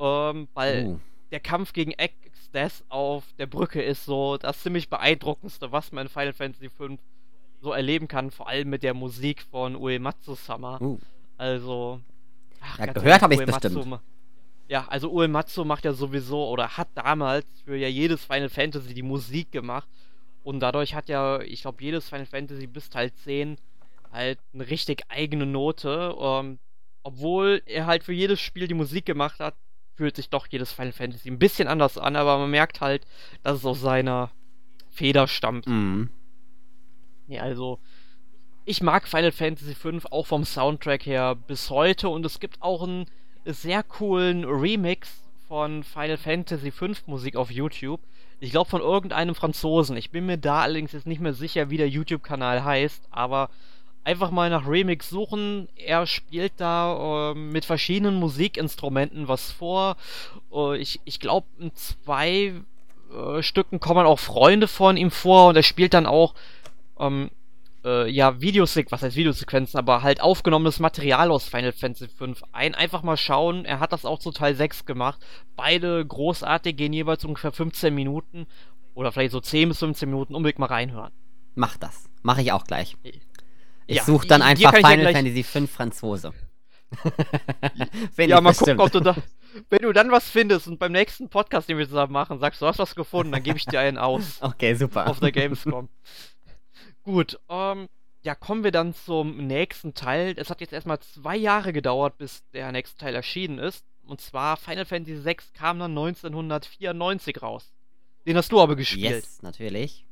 ähm, weil uh. der Kampf gegen Exdes auf der Brücke ist so das ziemlich beeindruckendste, was man in Final Fantasy V so erleben kann, vor allem mit der Musik von Uematsu-sama. Uh. Also, ach, ja, gehört habe ich bestimmt. Ja, also Uematsu macht ja sowieso oder hat damals für ja jedes Final Fantasy die Musik gemacht und dadurch hat ja, ich glaube, jedes Final Fantasy bis Teil 10 halt eine richtig eigene Note. Ähm, obwohl er halt für jedes Spiel die Musik gemacht hat, fühlt sich doch jedes Final Fantasy ein bisschen anders an, aber man merkt halt, dass es aus seiner Feder stammt. Mhm. Ja, also ich mag Final Fantasy V auch vom Soundtrack her bis heute und es gibt auch einen sehr coolen Remix von Final Fantasy V Musik auf YouTube. Ich glaube von irgendeinem Franzosen. Ich bin mir da allerdings jetzt nicht mehr sicher, wie der YouTube-Kanal heißt, aber einfach mal nach Remix suchen. Er spielt da äh, mit verschiedenen Musikinstrumenten was vor. Äh, ich ich glaube, in zwei äh, Stücken kommen auch Freunde von ihm vor und er spielt dann auch ähm, äh, ja, Videosequenzen, was heißt Videosequenzen, aber halt aufgenommenes Material aus Final Fantasy V ein. Einfach mal schauen, er hat das auch zu Teil 6 gemacht. Beide großartig, gehen jeweils ungefähr 15 Minuten oder vielleicht so 10 bis 15 Minuten, unbedingt mal reinhören. Mach das. Mach ich auch gleich. Ich ja, suche dann einfach Final ja Fantasy V Franzose. ja, mal bestimmt. gucken, ob du da. Wenn du dann was findest und beim nächsten Podcast, den wir zusammen machen, sagst du, hast was gefunden, dann gebe ich dir einen aus. Okay, super. Auf der Gamescom. Gut, ähm, ja, kommen wir dann zum nächsten Teil. Es hat jetzt erstmal zwei Jahre gedauert, bis der nächste Teil erschienen ist. Und zwar Final Fantasy VI kam dann 1994 raus. Den hast du aber gespielt. Yes, natürlich.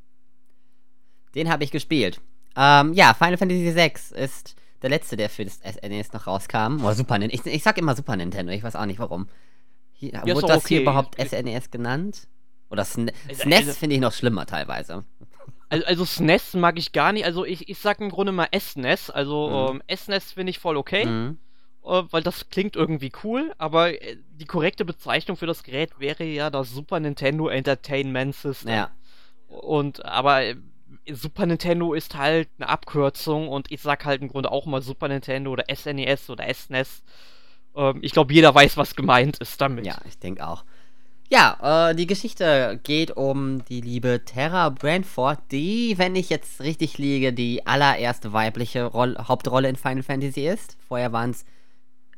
Den habe ich gespielt. Ähm, ja, Final Fantasy VI ist der letzte, der für das SNES noch rauskam. Oder Super Nintendo. Ich, ich sag immer Super Nintendo, ich weiß auch nicht warum. Hier, ja, wurde das okay. hier überhaupt SNES genannt? Oder SNES, SNES also, finde ich noch schlimmer teilweise. Also, also SNES mag ich gar nicht. Also ich, ich sag im Grunde mal SNES. Also mhm. ähm, SNES finde ich voll okay. Mhm. Äh, weil das klingt irgendwie cool, aber äh, die korrekte Bezeichnung für das Gerät wäre ja das Super Nintendo Entertainment System. Ja. Und aber äh, Super Nintendo ist halt eine Abkürzung und ich sag halt im Grunde auch mal Super Nintendo oder SNES e oder SNES. Ähm, ich glaube, jeder weiß, was gemeint ist damit. Ja, ich denke auch. Ja, äh, die Geschichte geht um die liebe Terra Brandford, die, wenn ich jetzt richtig liege, die allererste weibliche Roll Hauptrolle in Final Fantasy ist. Vorher waren es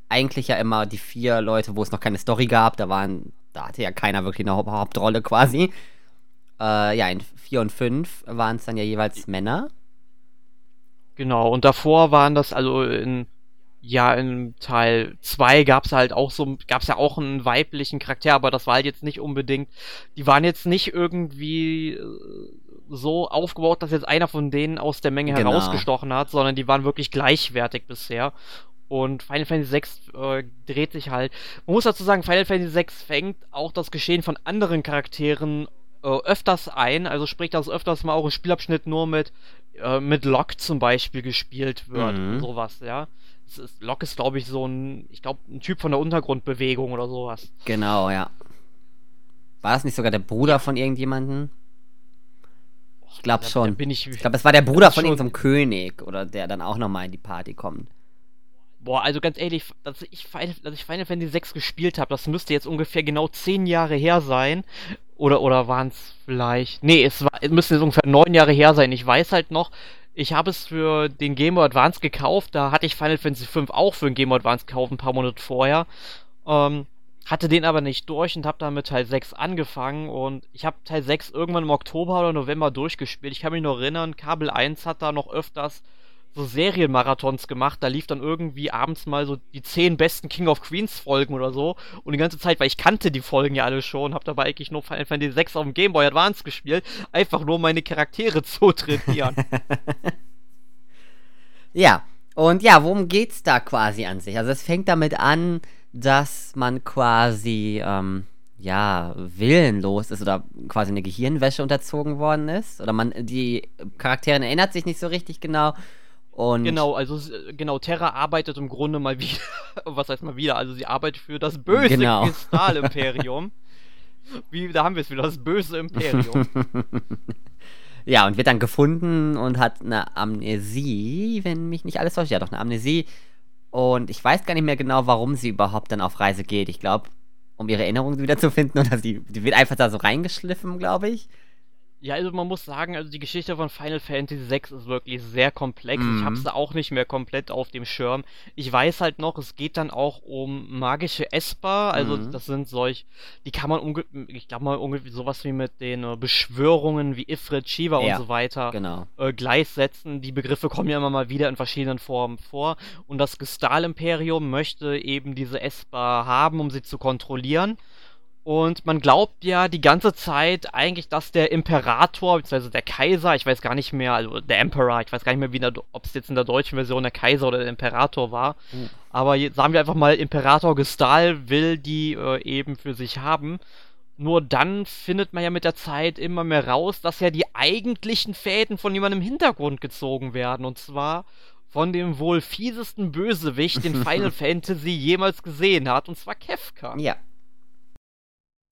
eigentlich ja immer die vier Leute, wo es noch keine Story gab. Da waren, da hatte ja keiner wirklich eine Hauptrolle quasi. Äh, ja, in vier und fünf waren es dann ja jeweils Männer. Genau, und davor waren das also in ja, in Teil 2 gab es halt auch so, gab es ja auch einen weiblichen Charakter, aber das war halt jetzt nicht unbedingt, die waren jetzt nicht irgendwie äh, so aufgebaut, dass jetzt einer von denen aus der Menge genau. herausgestochen hat, sondern die waren wirklich gleichwertig bisher. Und Final Fantasy VI äh, dreht sich halt. Man muss dazu sagen, Final Fantasy VI fängt auch das Geschehen von anderen Charakteren äh, öfters ein. Also sprich, dass öfters mal auch ein Spielabschnitt nur mit, äh, mit Locke zum Beispiel gespielt wird. Mhm. Sowas, ja Locke ist, glaube ich, so ein, ich glaube, ein Typ von der Untergrundbewegung oder sowas. Genau, ja. War das nicht sogar der Bruder von irgendjemandem? Ich glaube schon. ich, ich glaube, es war der Bruder von irgendeinem König oder der dann auch nochmal in die Party kommt. Boah, also ganz ehrlich, dass ich, dass ich Final Fantasy 6 gespielt habe, das müsste jetzt ungefähr genau zehn Jahre her sein. Oder, oder waren es vielleicht. Nee, es, war, es müsste jetzt ungefähr neun Jahre her sein. Ich weiß halt noch, Ich habe es für den Game Boy Advance gekauft. Da hatte ich Final Fantasy V auch für den Game Boy Advance gekauft, ein paar Monate vorher. Ähm, hatte den aber nicht durch und habe dann mit Teil 6 angefangen und ich habe Teil 6 irgendwann im Oktober oder November durchgespielt. Ich kann mich noch erinnern, Kabel 1 hat da noch öfters so Serienmarathons gemacht. Da lief dann irgendwie abends mal so die 10 besten King of Queens Folgen oder so. Und die ganze Zeit, weil ich kannte die Folgen ja alle schon, habe dabei eigentlich nur Final Fantasy 6 auf dem Game Boy Advance gespielt. Einfach nur meine Charaktere zu trainieren. ja, und ja, worum geht's da quasi an sich? Also es fängt damit an, dass man quasi, ähm, ja, willenlos ist oder quasi eine Gehirnwäsche unterzogen worden ist. Oder man, die Charakterin erinnert sich nicht so richtig genau. Und genau, also genau, Terra arbeitet im Grunde mal wieder, was heißt mal wieder, also sie arbeitet für das böse genau. Kristall-Imperium. Wie, da haben wir es wieder, das böse Imperium. ja, und wird dann gefunden und hat eine Amnesie, wenn mich nicht alles täuscht. Ja, doch, eine Amnesie und ich weiß gar nicht mehr genau, warum sie überhaupt dann auf Reise geht. Ich glaube, um ihre Erinnerungen wiederzufinden oder sie, die wird einfach da so reingeschliffen, glaube ich. Ja, also man muss sagen, also die Geschichte von Final Fantasy VI ist wirklich sehr komplex. Mhm. Ich habe es auch nicht mehr komplett auf dem Schirm. Ich weiß halt noch, es geht dann auch um magische Esper. Also mhm. das sind solch, die kann man ich glaube mal ungefähr sowas wie mit den äh, Beschwörungen wie Ifrit, Shiva ja, und so weiter genau. äh, gleichsetzen. Die Begriffe kommen ja immer mal wieder in verschiedenen Formen vor. Und das Gestal-Imperium möchte eben diese Esper haben, um sie zu kontrollieren. Und man glaubt ja die ganze Zeit eigentlich, dass der Imperator, beziehungsweise der Kaiser, ich weiß gar nicht mehr, also der Emperor, ich weiß gar nicht mehr, ob es jetzt in der deutschen Version der Kaiser oder der Imperator war. Mhm. Aber jetzt sagen wir einfach mal, Imperator Gestal will die äh, eben für sich haben. Nur dann findet man ja mit der Zeit immer mehr raus, dass ja die eigentlichen Fäden von jemandem im Hintergrund gezogen werden. Und zwar von dem wohl fiesesten Bösewicht, den Final Fantasy jemals gesehen hat, und zwar Kefka. Ja,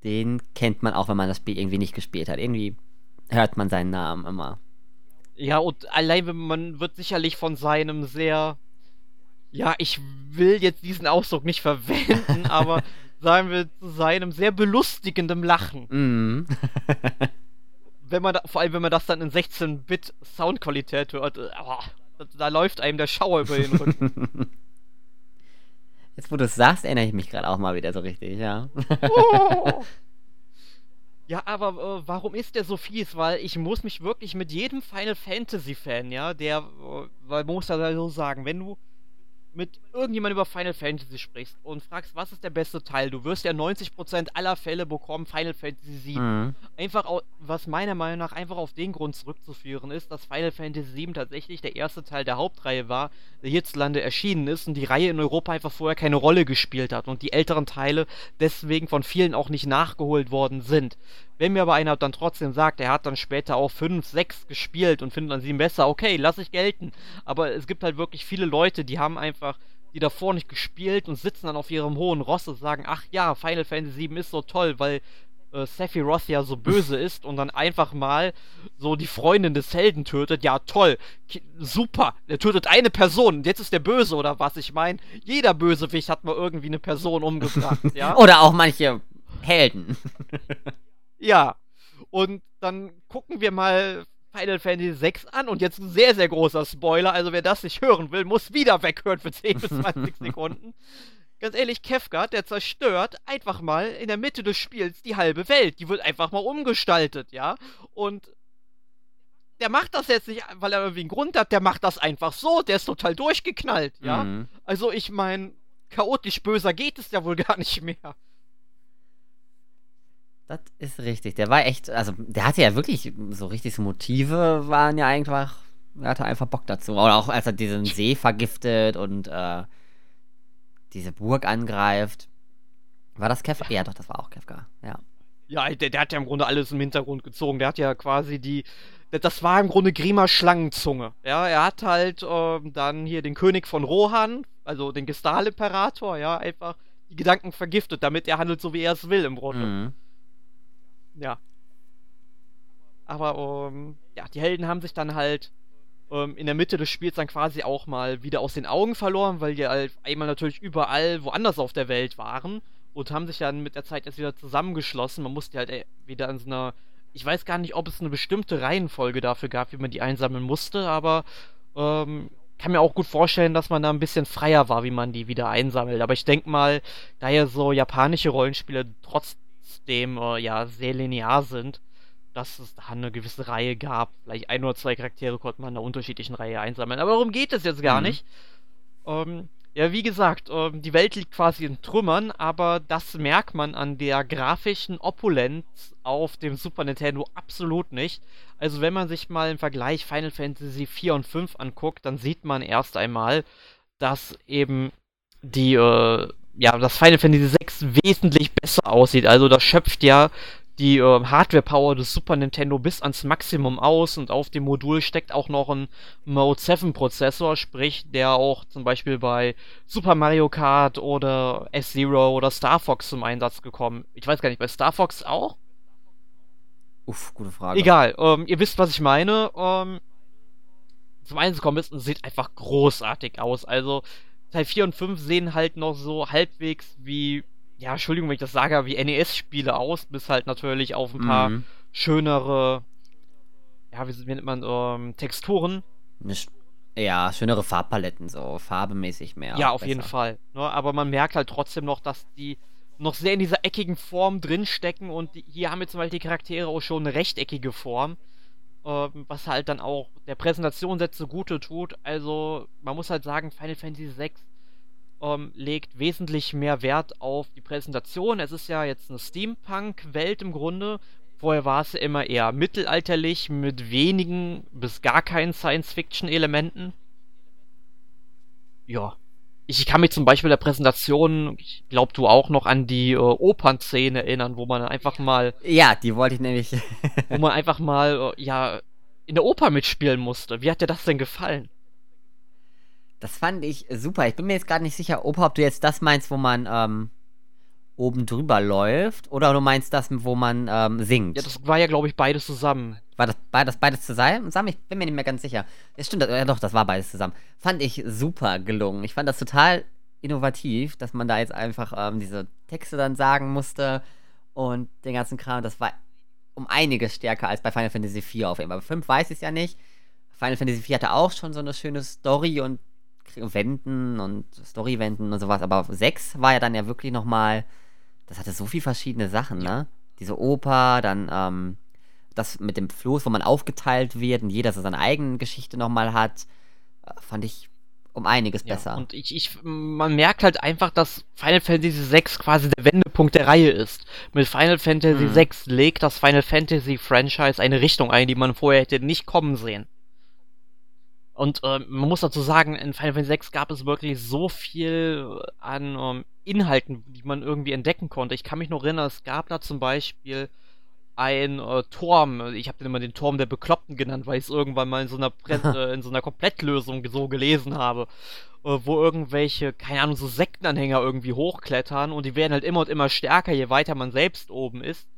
den kennt man auch, wenn man das Spiel irgendwie nicht gespielt hat. Irgendwie hört man seinen Namen immer. Ja, und allein man wird sicherlich von seinem sehr. Ja, ich will jetzt diesen Ausdruck nicht verwenden, aber sagen wir zu seinem sehr belustigenden Lachen. Mhm. wenn man da, vor allem, wenn man das dann in 16-Bit Soundqualität hört, oh, da, da läuft einem der Schauer über den Rücken. Jetzt, wo du es sagst, erinnere ich mich gerade auch mal wieder so richtig, ja. Oh. Ja, aber äh, warum ist der so fies? Weil ich muss mich wirklich mit jedem Final Fantasy Fan, ja, der, äh, weil man muss ja so sagen, wenn du mit irgendjemand über Final Fantasy sprichst und fragst, was ist der beste Teil, du wirst ja 90% aller Fälle bekommen Final Fantasy VII. Mhm. Einfach, was meiner Meinung nach einfach auf den Grund zurückzuführen ist, dass Final Fantasy VII tatsächlich der erste Teil der Hauptreihe war, der hierzulande erschienen ist und die Reihe in Europa einfach vorher keine Rolle gespielt hat und die älteren Teile deswegen von vielen auch nicht nachgeholt worden sind. Wenn mir aber einer dann trotzdem sagt, er hat dann später auch 5, 6 gespielt und findet dann 7 besser, okay, lass ich gelten. Aber es gibt halt wirklich viele Leute, die haben einfach die davor nicht gespielt und sitzen dann auf ihrem hohen Ross und sagen, ach ja, Final Fantasy 7 ist so toll, weil äh, Sephiroth ja so böse ist und dann einfach mal so die Freundin des Helden tötet. Ja, toll, super, der tötet eine Person und jetzt ist der böse oder was? Ich meine, jeder Bösewicht hat mal irgendwie eine Person umgebracht, ja? oder auch manche Helden. Ja. Und dann gucken wir mal Final Fantasy 6 an und jetzt ein sehr, sehr großer Spoiler. Also wer das nicht hören will, muss wieder weghören für 10 bis 20 Sekunden. Ganz ehrlich, Kefka, der zerstört einfach mal in der Mitte des Spiels die halbe Welt. Die wird einfach mal umgestaltet, ja? Und der macht das jetzt nicht, weil er irgendwie einen Grund hat, der macht das einfach so, der ist total durchgeknallt, ja? Mhm. Also ich meine, chaotisch böser geht es ja wohl gar nicht mehr. Das ist richtig. Der war echt, also der hatte ja wirklich so richtig so Motive, waren ja einfach, er hatte einfach Bock dazu. Oder auch als er diesen See vergiftet und äh, diese Burg angreift. War das Kefka? Ja, doch, das war auch Kefka, ja. Ja, der, der hat ja im Grunde alles im Hintergrund gezogen. Der hat ja quasi die, das war im Grunde Grima Schlangenzunge. Ja, er hat halt ähm, dann hier den König von Rohan, also den Gestal-Imperator, ja, einfach die Gedanken vergiftet, damit er handelt so, wie er es will im Grunde. Mhm. Ja. Aber, ähm, ja, die Helden haben sich dann halt ähm, in der Mitte des Spiels dann quasi auch mal wieder aus den Augen verloren, weil die halt einmal natürlich überall woanders auf der Welt waren und haben sich dann mit der Zeit erst wieder zusammengeschlossen. Man musste halt ey, wieder in so einer ich weiß gar nicht, ob es eine bestimmte Reihenfolge dafür gab, wie man die einsammeln musste, aber ähm, kann mir auch gut vorstellen, dass man da ein bisschen freier war, wie man die wieder einsammelt. Aber ich denke mal, da ja so japanische Rollenspiele trotzdem äh, ja sehr linear sind, dass es da eine gewisse Reihe gab. Vielleicht ein oder zwei Charaktere konnte man in einer unterschiedlichen Reihe einsammeln. Aber darum geht es jetzt gar mhm. nicht. Ähm, ja, wie gesagt, ähm, die Welt liegt quasi in Trümmern, aber das merkt man an der grafischen Opulenz auf dem Super Nintendo absolut nicht. Also wenn man sich mal im Vergleich Final Fantasy 4 und 5 anguckt, dann sieht man erst einmal, dass eben die, äh, ja, das Final Fantasy 6 wesentlich besser aussieht. Also das schöpft ja die äh, Hardware-Power des Super Nintendo bis ans Maximum aus und auf dem Modul steckt auch noch ein Mode 7 Prozessor, sprich der auch zum Beispiel bei Super Mario Kart oder F-Zero oder Star Fox zum Einsatz gekommen. Ich weiß gar nicht, bei Star Fox auch? Uff, gute Frage. Egal, ähm, ihr wisst, was ich meine. Ähm, zum Einsatz gekommen ist und sieht einfach großartig aus. Also Teil 4 und 5 sehen halt noch so halbwegs wie ja, Entschuldigung, wenn ich das sage, wie NES-Spiele aus, bis halt natürlich auf ein paar mhm. schönere, ja, wie nennt man, ähm, Texturen. Ja, schönere Farbpaletten, so farbemäßig mehr. Ja, auf besser. jeden Fall. Ne? Aber man merkt halt trotzdem noch, dass die noch sehr in dieser eckigen Form drinstecken und die, hier haben wir zum Beispiel die Charaktere auch schon eine rechteckige Form, ähm, was halt dann auch der Präsentation sehr zugute tut. Also, man muss halt sagen, Final Fantasy VI ähm, legt wesentlich mehr Wert auf die Präsentation. Es ist ja jetzt eine Steampunk-Welt im Grunde. Vorher war es immer eher mittelalterlich mit wenigen bis gar keinen Science-Fiction-Elementen. Ja. Ich kann mich zum Beispiel der Präsentation, ich glaube du auch noch an die äh, Opernszene erinnern, wo man einfach mal. Ja, die wollte ich nämlich. wo man einfach mal, äh, ja, in der Oper mitspielen musste. Wie hat dir das denn gefallen? Das fand ich super. Ich bin mir jetzt gerade nicht sicher, Opa, ob du jetzt das meinst, wo man ähm, oben drüber läuft, oder du meinst das, wo man ähm, singt. Ja, das war ja, glaube ich, beides zusammen. War das, das beides zusammen? Ich bin mir nicht mehr ganz sicher. Ja, stimmt, ja doch, das war beides zusammen. Fand ich super gelungen. Ich fand das total innovativ, dass man da jetzt einfach ähm, diese Texte dann sagen musste und den ganzen Kram. Das war um einiges stärker als bei Final Fantasy IV auf jeden Fall. Bei 5 weiß ich es ja nicht. Final Fantasy IV hatte auch schon so eine schöne Story und Wenden und Storywenden und sowas, aber 6 war ja dann ja wirklich nochmal, das hatte so viele verschiedene Sachen, ne? Diese Oper, dann ähm, das mit dem Floß, wo man aufgeteilt wird und jeder so seine eigene Geschichte nochmal hat, äh, fand ich um einiges ja, besser. Und ich, ich, man merkt halt einfach, dass Final Fantasy VI quasi der Wendepunkt der Reihe ist. Mit Final Fantasy mhm. VI legt das Final Fantasy Franchise eine Richtung ein, die man vorher hätte nicht kommen sehen. Und äh, man muss dazu sagen, in Final Fantasy VI gab es wirklich so viel an ähm, Inhalten, die man irgendwie entdecken konnte. Ich kann mich noch erinnern, es gab da zum Beispiel ein äh, Turm, ich habe den immer den Turm der Bekloppten genannt, weil ich es irgendwann mal in so einer Pre äh, in so einer Komplettlösung so gelesen habe, äh, wo irgendwelche, keine Ahnung, so Sektenanhänger irgendwie hochklettern und die werden halt immer und immer stärker, je weiter man selbst oben ist.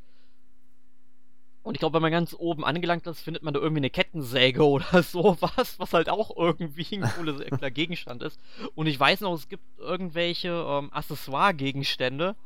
Und ich glaube, wenn man ganz oben angelangt ist, findet man da irgendwie eine Kettensäge oder sowas, was halt auch irgendwie ein cooler Gegenstand ist. Und ich weiß noch, es gibt irgendwelche ähm, Accessoire-Gegenstände.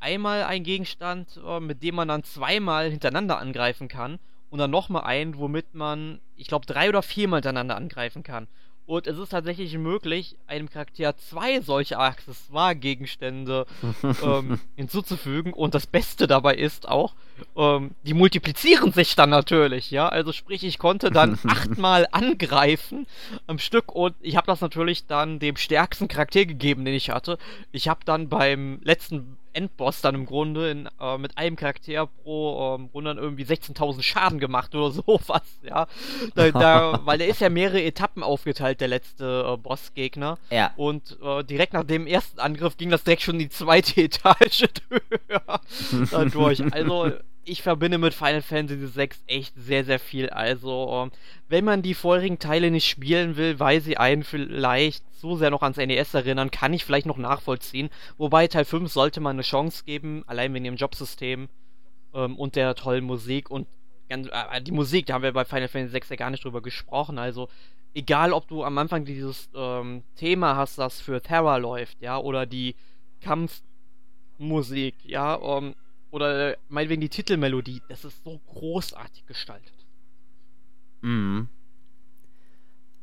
Einmal ein Gegenstand, äh, mit dem man dann zweimal hintereinander angreifen kann. Und dann nochmal einen, womit man, ich glaube, drei oder viermal hintereinander angreifen kann. Und es ist tatsächlich möglich, einem Charakter zwei solche Accessoire-Gegenstände ähm, hinzuzufügen. Und das Beste dabei ist auch, ähm, die multiplizieren sich dann natürlich, ja. Also sprich, ich konnte dann achtmal angreifen am Stück und ich habe das natürlich dann dem stärksten Charakter gegeben, den ich hatte. Ich habe dann beim letzten Endboss dann im Grunde in, äh, mit einem Charakter pro ähm, Runde dann irgendwie 16.000 Schaden gemacht oder sowas, ja. Da, da, weil der ist ja mehrere Etappen aufgeteilt, der letzte äh, Bossgegner. Ja. Und äh, direkt nach dem ersten Angriff ging das direkt schon in die zweite Etage höher dadurch. Also ich verbinde mit Final Fantasy VI echt sehr, sehr viel. Also, ähm, wenn man die vorherigen Teile nicht spielen will, weil sie einen vielleicht so sehr noch ans NES erinnern, kann ich vielleicht noch nachvollziehen. Wobei Teil 5 sollte man eine Chance geben, allein wegen dem Jobsystem ähm, und der tollen Musik und ganz, äh, die Musik, da haben wir bei Final Fantasy VI ja gar nicht drüber gesprochen. Also, egal ob du am Anfang dieses ähm, Thema hast, das für Terra läuft, ja, oder die Kampfmusik, ja, ähm, oder meinetwegen die Titelmelodie, das ist so großartig gestaltet. Mhm.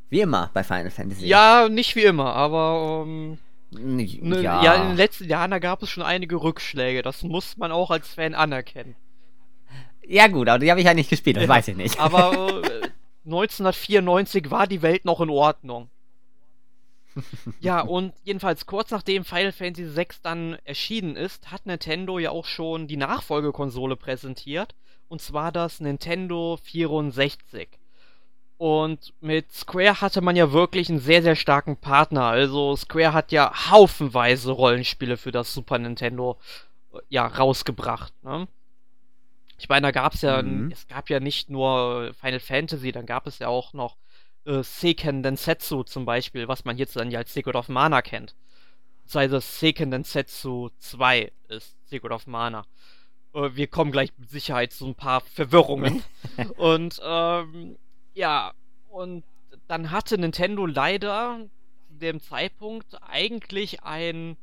Wie immer bei Final Fantasy. Ja, nicht wie immer, aber ähm, ja. ja. in den letzten Jahren, da gab es schon einige Rückschläge. Das muss man auch als Fan anerkennen. Ja, gut, aber die habe ich ja nicht gespielt, das weiß ich nicht. Aber äh, 1994 war die Welt noch in Ordnung. Ja, und jedenfalls kurz nachdem Final Fantasy VI dann erschienen ist, hat Nintendo ja auch schon die Nachfolgekonsole präsentiert. Und zwar das Nintendo 64. Und mit Square hatte man ja wirklich einen sehr, sehr starken Partner. Also Square hat ja haufenweise Rollenspiele für das Super Nintendo äh, ja rausgebracht. Ne? Ich meine, da gab es ja, mhm. es gab ja nicht nur Final Fantasy, dann gab es ja auch noch äh, Seiken Densetsu zum Beispiel, was man jetzt dann ja als Secret of Mana kennt. Beziehungsweise Seiken Densetsu 2 ist Secret of Mana. Äh, wir kommen gleich mit Sicherheit zu ein paar Verwirrungen. und ähm, ja, und dann hatte Nintendo leider zu dem Zeitpunkt eigentlich ein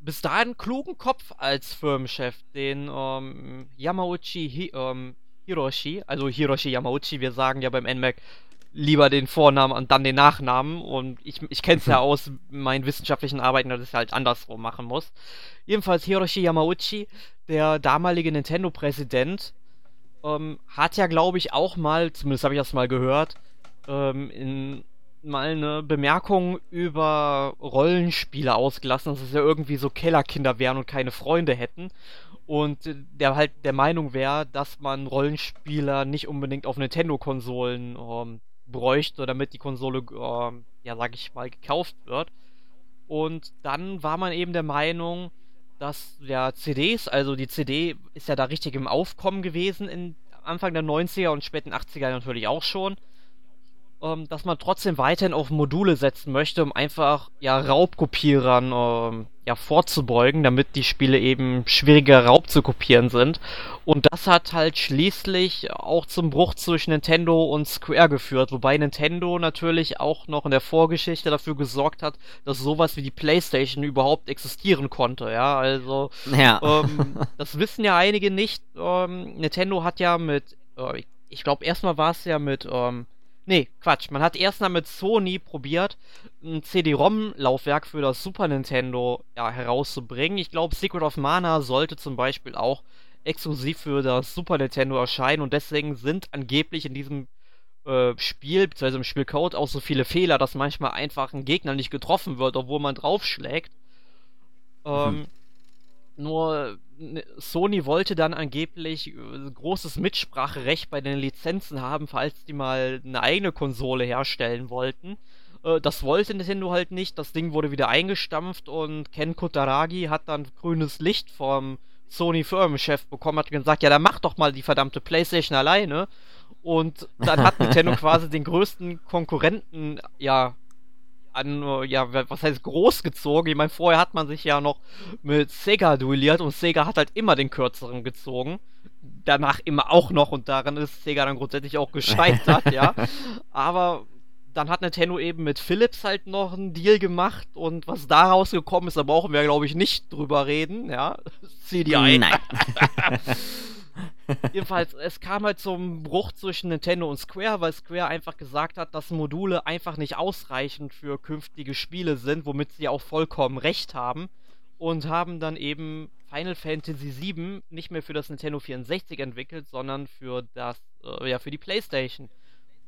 bis dahin klugen Kopf als Firmenchef, den ähm, Yamauchi Hi ähm, Hiroshi, also Hiroshi Yamauchi, wir sagen ja beim NMAC lieber den Vornamen und dann den Nachnamen und ich, ich kenne es ja aus meinen wissenschaftlichen Arbeiten, dass ich es halt andersrum machen muss. Jedenfalls Hiroshi Yamauchi, der damalige Nintendo-Präsident, ähm, hat ja glaube ich auch mal, zumindest habe ich das mal gehört, ähm, in mal eine Bemerkung über Rollenspiele ausgelassen, dass es ja irgendwie so Kellerkinder wären und keine Freunde hätten. Und der halt der Meinung wäre, dass man Rollenspieler nicht unbedingt auf Nintendo-Konsolen ähm, bräuchte, damit die Konsole, ähm, ja, sag ich mal, gekauft wird. Und dann war man eben der Meinung, dass ja CDs, also die CD ist ja da richtig im Aufkommen gewesen in Anfang der 90er und späten 80er natürlich auch schon ähm, dass man trotzdem weiterhin auf Module setzen möchte, um einfach ja Raubkopierern ähm, ja vorzubeugen, damit die Spiele eben schwieriger Raub zu kopieren sind. Und das hat halt schließlich auch zum Bruch zwischen Nintendo und Square geführt, wobei Nintendo natürlich auch noch in der Vorgeschichte dafür gesorgt hat, dass sowas wie die PlayStation überhaupt existieren konnte. Ja, also ja. Ähm, das wissen ja einige nicht. Ähm, Nintendo hat ja mit, äh, ich glaube erstmal war es ja mit ähm, Nee, Quatsch. Man hat erst mal mit Sony probiert, ein CD-ROM-Laufwerk für das Super Nintendo ja, herauszubringen. Ich glaube, Secret of Mana sollte zum Beispiel auch exklusiv für das Super Nintendo erscheinen und deswegen sind angeblich in diesem äh, Spiel, beziehungsweise im Spielcode auch so viele Fehler, dass manchmal einfach ein Gegner nicht getroffen wird, obwohl man draufschlägt. Ähm, mhm. Nur Ne, Sony wollte dann angeblich äh, großes Mitspracherecht bei den Lizenzen haben, falls die mal eine eigene Konsole herstellen wollten. Äh, das wollte Nintendo halt nicht. Das Ding wurde wieder eingestampft und Ken Kutaragi hat dann grünes Licht vom Sony Firmenchef bekommen, hat gesagt, ja, dann mach doch mal die verdammte PlayStation alleine. Und dann hat Nintendo quasi den größten Konkurrenten ja an, ja, was heißt großgezogen? Ich meine, vorher hat man sich ja noch mit Sega duelliert und Sega hat halt immer den kürzeren gezogen. Danach immer auch noch und daran ist Sega dann grundsätzlich auch gescheitert, ja. Aber dann hat Nintendo eben mit Philips halt noch einen Deal gemacht und was daraus gekommen ist, da brauchen wir, glaube ich, nicht drüber reden, ja. CDI. Nein. Jedenfalls, es kam halt zum Bruch zwischen Nintendo und Square, weil Square einfach gesagt hat, dass Module einfach nicht ausreichend für künftige Spiele sind, womit sie auch vollkommen recht haben. Und haben dann eben Final Fantasy VII nicht mehr für das Nintendo 64 entwickelt, sondern für das, äh, ja, für die PlayStation.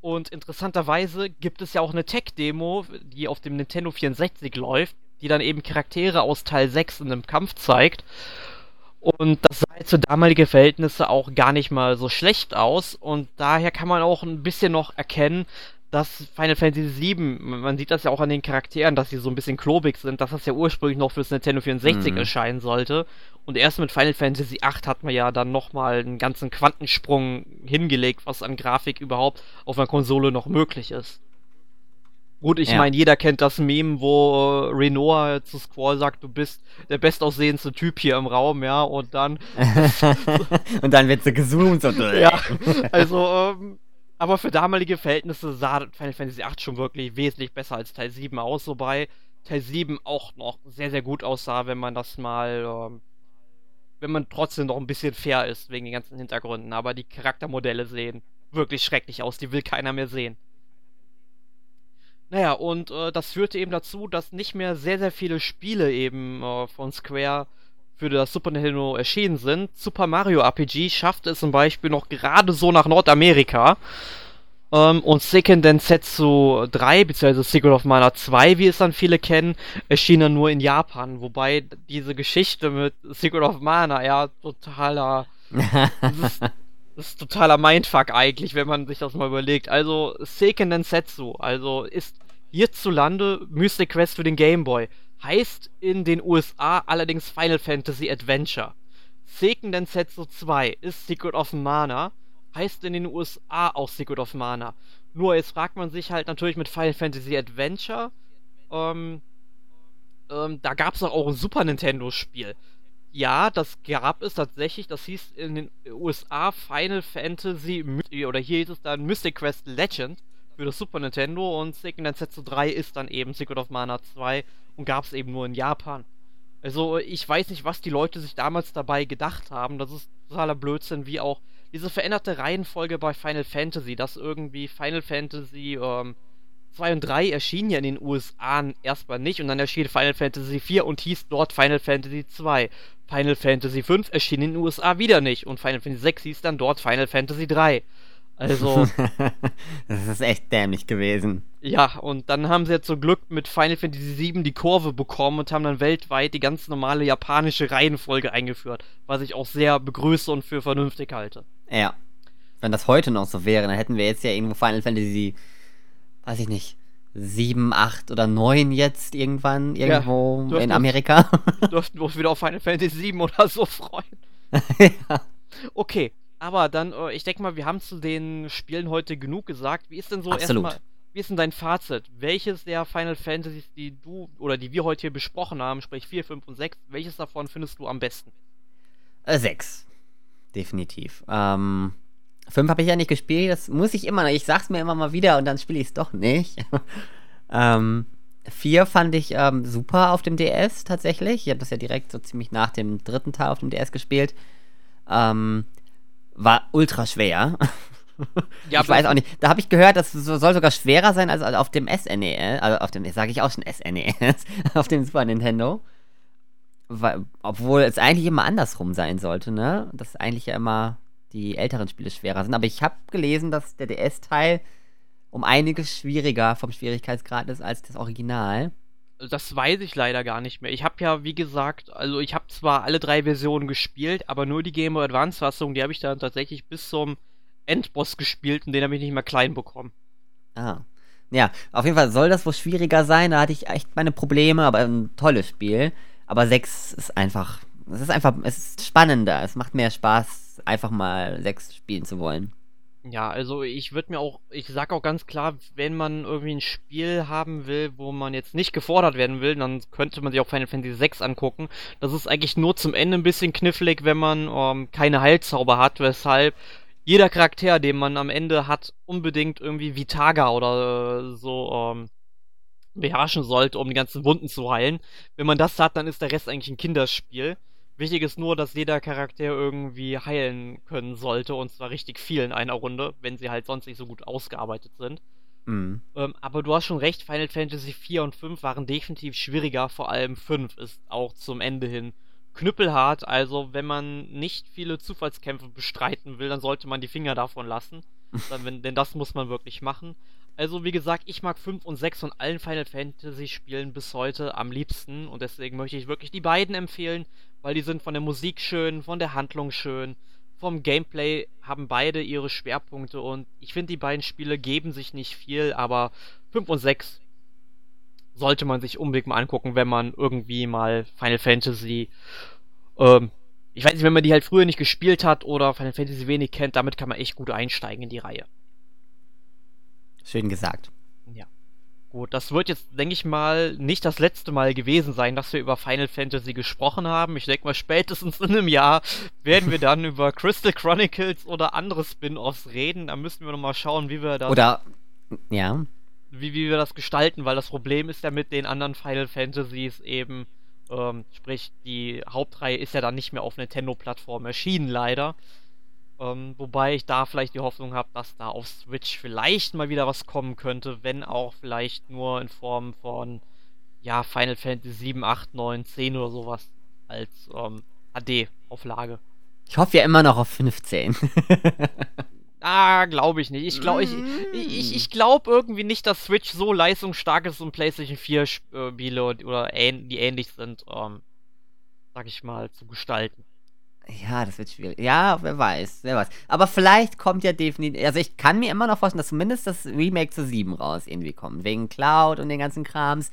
Und interessanterweise gibt es ja auch eine Tech-Demo, die auf dem Nintendo 64 läuft, die dann eben Charaktere aus Teil 6 in einem Kampf zeigt. Und das sah jetzt für damalige Verhältnisse auch gar nicht mal so schlecht aus. Und daher kann man auch ein bisschen noch erkennen, dass Final Fantasy VII, man sieht das ja auch an den Charakteren, dass sie so ein bisschen klobig sind, dass das ja ursprünglich noch fürs Nintendo 64 mhm. erscheinen sollte. Und erst mit Final Fantasy VIII hat man ja dann nochmal einen ganzen Quantensprung hingelegt, was an Grafik überhaupt auf einer Konsole noch möglich ist. Gut, ich ja. meine, jeder kennt das Meme, wo Renoir zu Squall sagt, du bist der bestaussehendste Typ hier im Raum, ja, und dann. und dann wird sie gezoomt und. ja, also, ähm, aber für damalige Verhältnisse sah Final Fantasy VIII schon wirklich wesentlich besser als Teil 7 aus, wobei Teil 7 auch noch sehr, sehr gut aussah, wenn man das mal ähm, wenn man trotzdem noch ein bisschen fair ist wegen den ganzen Hintergründen. Aber die Charaktermodelle sehen wirklich schrecklich aus, die will keiner mehr sehen. Naja, und äh, das führte eben dazu, dass nicht mehr sehr, sehr viele Spiele eben äh, von Square für das Super Nintendo erschienen sind. Super Mario RPG schaffte es zum Beispiel noch gerade so nach Nordamerika. Ähm, und Seiken Densetsu 3, beziehungsweise Secret of Mana 2, wie es dann viele kennen, erschien dann nur in Japan. Wobei diese Geschichte mit Secret of Mana ja totaler. das, ist, totaler Mindfuck eigentlich, wenn man sich das mal überlegt. Also, Seiken Densetsu, also ist hierzulande Mystic Quest für den Game Boy. Heißt in den USA allerdings Final Fantasy Adventure. Seiken Densetsu 2 ist Secret of Mana heißt in den USA auch Secret of Mana. Nur jetzt fragt man sich halt natürlich mit Final Fantasy Adventure, ähm, ähm, da gab es auch ein Super Nintendo-Spiel. Ja, das gab es tatsächlich. Das hieß in den USA Final Fantasy oder hier hieß es dann Mystic Quest Legend für das Super Nintendo und Second Densetsu 3 ist dann eben Secret of Mana 2 und gab es eben nur in Japan. Also ich weiß nicht, was die Leute sich damals dabei gedacht haben. Das ist totaler Blödsinn, wie auch diese veränderte Reihenfolge bei Final Fantasy, dass irgendwie Final Fantasy ähm, 2 und 3 erschienen ja in den USA erstmal nicht und dann erschien Final Fantasy 4 und hieß dort Final Fantasy 2. Final Fantasy 5 erschien in den USA wieder nicht und Final Fantasy 6 hieß dann dort Final Fantasy 3. Also. das ist echt dämlich gewesen. Ja, und dann haben sie ja zum Glück mit Final Fantasy VII die Kurve bekommen und haben dann weltweit die ganz normale japanische Reihenfolge eingeführt, was ich auch sehr begrüße und für vernünftig halte. Ja. Wenn das heute noch so wäre, dann hätten wir jetzt ja irgendwo Final Fantasy, weiß ich nicht, 7, 8 oder 9 jetzt irgendwann irgendwo ja, in Amerika. Dürften wir uns wieder auf Final Fantasy 7 oder so freuen. ja. Okay, aber dann, äh, ich denke mal, wir haben zu den Spielen heute genug gesagt. Wie ist denn so erstmal, wie ist denn dein Fazit? Welches der Final Fantasies, die du oder die wir heute hier besprochen haben, sprich 4, 5 und 6, welches davon findest du am besten? Äh, 6. Definitiv. Ähm, 5 habe ich ja nicht gespielt, das muss ich immer, ich sag's mir immer mal wieder und dann spiele ich es doch nicht. ähm, 4 fand ich ähm, super auf dem DS tatsächlich. Ich habe das ja direkt so ziemlich nach dem dritten Teil auf dem DS gespielt. Ähm, war ultra schwer. Ja, ich weiß auch nicht. Da habe ich gehört, das soll sogar schwerer sein als auf dem SNES. Also auf dem, sage ich auch schon SNES, auf dem Super Nintendo. Weil, obwohl es eigentlich immer andersrum sein sollte, ne? Dass eigentlich ja immer die älteren Spiele schwerer sind. Aber ich habe gelesen, dass der DS-Teil um einiges schwieriger vom Schwierigkeitsgrad ist als das Original das weiß ich leider gar nicht mehr. Ich habe ja, wie gesagt, also ich habe zwar alle drei Versionen gespielt, aber nur die Game Boy Advance Fassung, die habe ich dann tatsächlich bis zum Endboss gespielt und den habe ich nicht mehr klein bekommen. Ah. Ja, auf jeden Fall soll das wohl schwieriger sein. Da hatte ich echt meine Probleme, aber ein tolles Spiel. Aber 6 ist einfach, es ist einfach, es ist spannender. Es macht mehr Spaß, einfach mal 6 spielen zu wollen. Ja, also ich würde mir auch, ich sag auch ganz klar, wenn man irgendwie ein Spiel haben will, wo man jetzt nicht gefordert werden will, dann könnte man sich auch Final Fantasy VI angucken. Das ist eigentlich nur zum Ende ein bisschen knifflig, wenn man ähm, keine Heilzauber hat, weshalb jeder Charakter, den man am Ende hat, unbedingt irgendwie Vitaga oder äh, so ähm, beherrschen sollte, um die ganzen Wunden zu heilen. Wenn man das hat, dann ist der Rest eigentlich ein Kinderspiel. Wichtig ist nur, dass jeder Charakter irgendwie heilen können sollte und zwar richtig viel in einer Runde, wenn sie halt sonst nicht so gut ausgearbeitet sind. Mhm. Ähm, aber du hast schon recht, Final Fantasy 4 und 5 waren definitiv schwieriger, vor allem 5 ist auch zum Ende hin knüppelhart, also wenn man nicht viele Zufallskämpfe bestreiten will, dann sollte man die Finger davon lassen, dann, wenn, denn das muss man wirklich machen. Also wie gesagt, ich mag 5 und 6 von allen Final Fantasy Spielen bis heute am liebsten und deswegen möchte ich wirklich die beiden empfehlen, weil die sind von der Musik schön, von der Handlung schön, vom Gameplay haben beide ihre Schwerpunkte und ich finde die beiden Spiele geben sich nicht viel, aber 5 und 6 sollte man sich unbedingt mal angucken, wenn man irgendwie mal Final Fantasy ähm, ich weiß nicht, wenn man die halt früher nicht gespielt hat oder Final Fantasy wenig kennt, damit kann man echt gut einsteigen in die Reihe. Schön gesagt. Gut, das wird jetzt, denke ich mal, nicht das letzte Mal gewesen sein, dass wir über Final Fantasy gesprochen haben. Ich denke mal, spätestens in einem Jahr werden wir dann über Crystal Chronicles oder andere Spin-offs reden. Da müssen wir nochmal schauen, wie wir das. Oder. Ja. Wie, wie wir das gestalten, weil das Problem ist ja mit den anderen Final Fantasies eben, Ähm, sprich, die Hauptreihe ist ja dann nicht mehr auf Nintendo-Plattform erschienen, leider. Ähm, wobei ich da vielleicht die Hoffnung habe, dass da auf Switch vielleicht mal wieder was kommen könnte, wenn auch vielleicht nur in Form von ja, Final Fantasy 7, 8, 9, 10 oder sowas als ähm, HD-Auflage. Ich hoffe ja immer noch auf 15. ah, glaube ich nicht. Ich glaube ich, ich, ich glaub irgendwie nicht, dass Switch so leistungsstark ist, um PlayStation 4 Spiele oder ähn die ähnlich sind, ähm, sag ich mal, zu gestalten. Ja, das wird schwierig. Ja, wer weiß, wer weiß. Aber vielleicht kommt ja definitiv. Also ich kann mir immer noch vorstellen, dass zumindest das Remake zu 7 raus irgendwie kommt. Wegen Cloud und den ganzen Krams.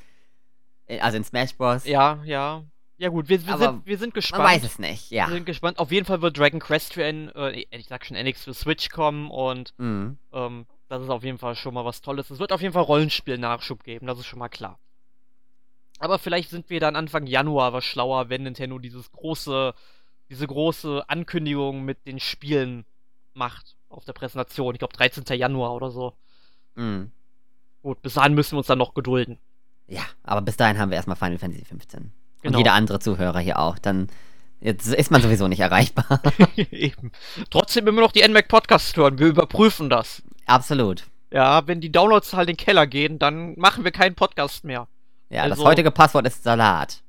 Äh, also in Smash Bros. Ja, ja. Ja gut, wir, wir, sind, wir sind gespannt. Man weiß es nicht, ja. Wir sind gespannt. Auf jeden Fall wird Dragon Quest für N, äh, ich sag schon NX für Switch kommen und mhm. ähm, das ist auf jeden Fall schon mal was Tolles. Es wird auf jeden Fall Rollenspiel-Nachschub geben, das ist schon mal klar. Aber vielleicht sind wir dann Anfang Januar was schlauer, wenn Nintendo dieses große diese große Ankündigung mit den Spielen macht auf der Präsentation. Ich glaube 13. Januar oder so. Mhm. Gut, bis dahin müssen wir uns dann noch gedulden. Ja, aber bis dahin haben wir erstmal Final Fantasy 15. Genau. Und jeder andere Zuhörer hier auch. Dann jetzt ist man sowieso nicht erreichbar. Eben. Trotzdem immer noch die NMAC Podcasts hören. Wir überprüfen das. Absolut. Ja, wenn die Downloads halt in den Keller gehen, dann machen wir keinen Podcast mehr. Ja, also, das heutige Passwort ist Salat.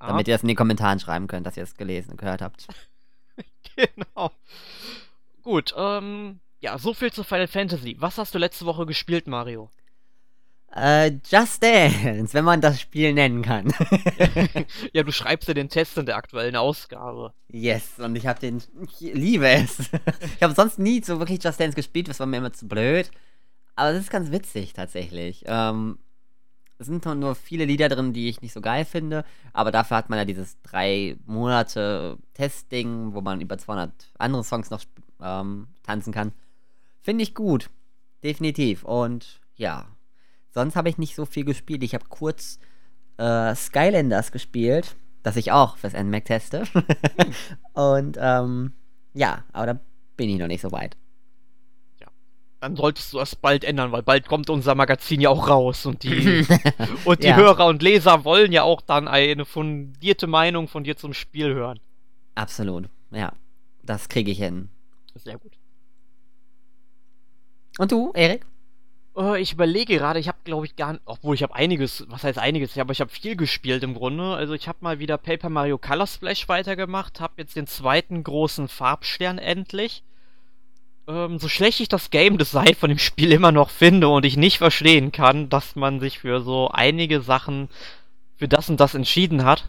Damit ihr das in den Kommentaren schreiben könnt, dass ihr es gelesen und gehört habt. genau. Gut, ähm, ja, so viel zu Final Fantasy. Was hast du letzte Woche gespielt, Mario? Äh, Just Dance, wenn man das Spiel nennen kann. ja, du schreibst ja den Test in der aktuellen Ausgabe. Yes, und ich hab den. Ich liebe es. ich habe sonst nie so wirklich Just Dance gespielt, das war mir immer zu blöd. Aber das ist ganz witzig tatsächlich. Ähm, es sind nur viele Lieder drin, die ich nicht so geil finde, aber dafür hat man ja dieses drei Monate Testing, wo man über 200 andere Songs noch ähm, tanzen kann. Finde ich gut, definitiv. Und ja, sonst habe ich nicht so viel gespielt. Ich habe kurz äh, Skylanders gespielt, das ich auch fürs NMAC teste. Und ähm, ja, aber da bin ich noch nicht so weit dann solltest du das bald ändern, weil bald kommt unser Magazin ja auch raus und die, und die ja. Hörer und Leser wollen ja auch dann eine fundierte Meinung von dir zum Spiel hören. Absolut, ja. Das kriege ich hin. Sehr gut. Und du, Erik? Uh, ich überlege gerade, ich habe glaube ich gar nicht, obwohl ich habe einiges, was heißt einiges, aber ich habe viel gespielt im Grunde. Also ich habe mal wieder Paper Mario Color Splash weitergemacht, habe jetzt den zweiten großen Farbstern endlich ähm, so schlecht ich das Game Design von dem Spiel immer noch finde und ich nicht verstehen kann, dass man sich für so einige Sachen für das und das entschieden hat,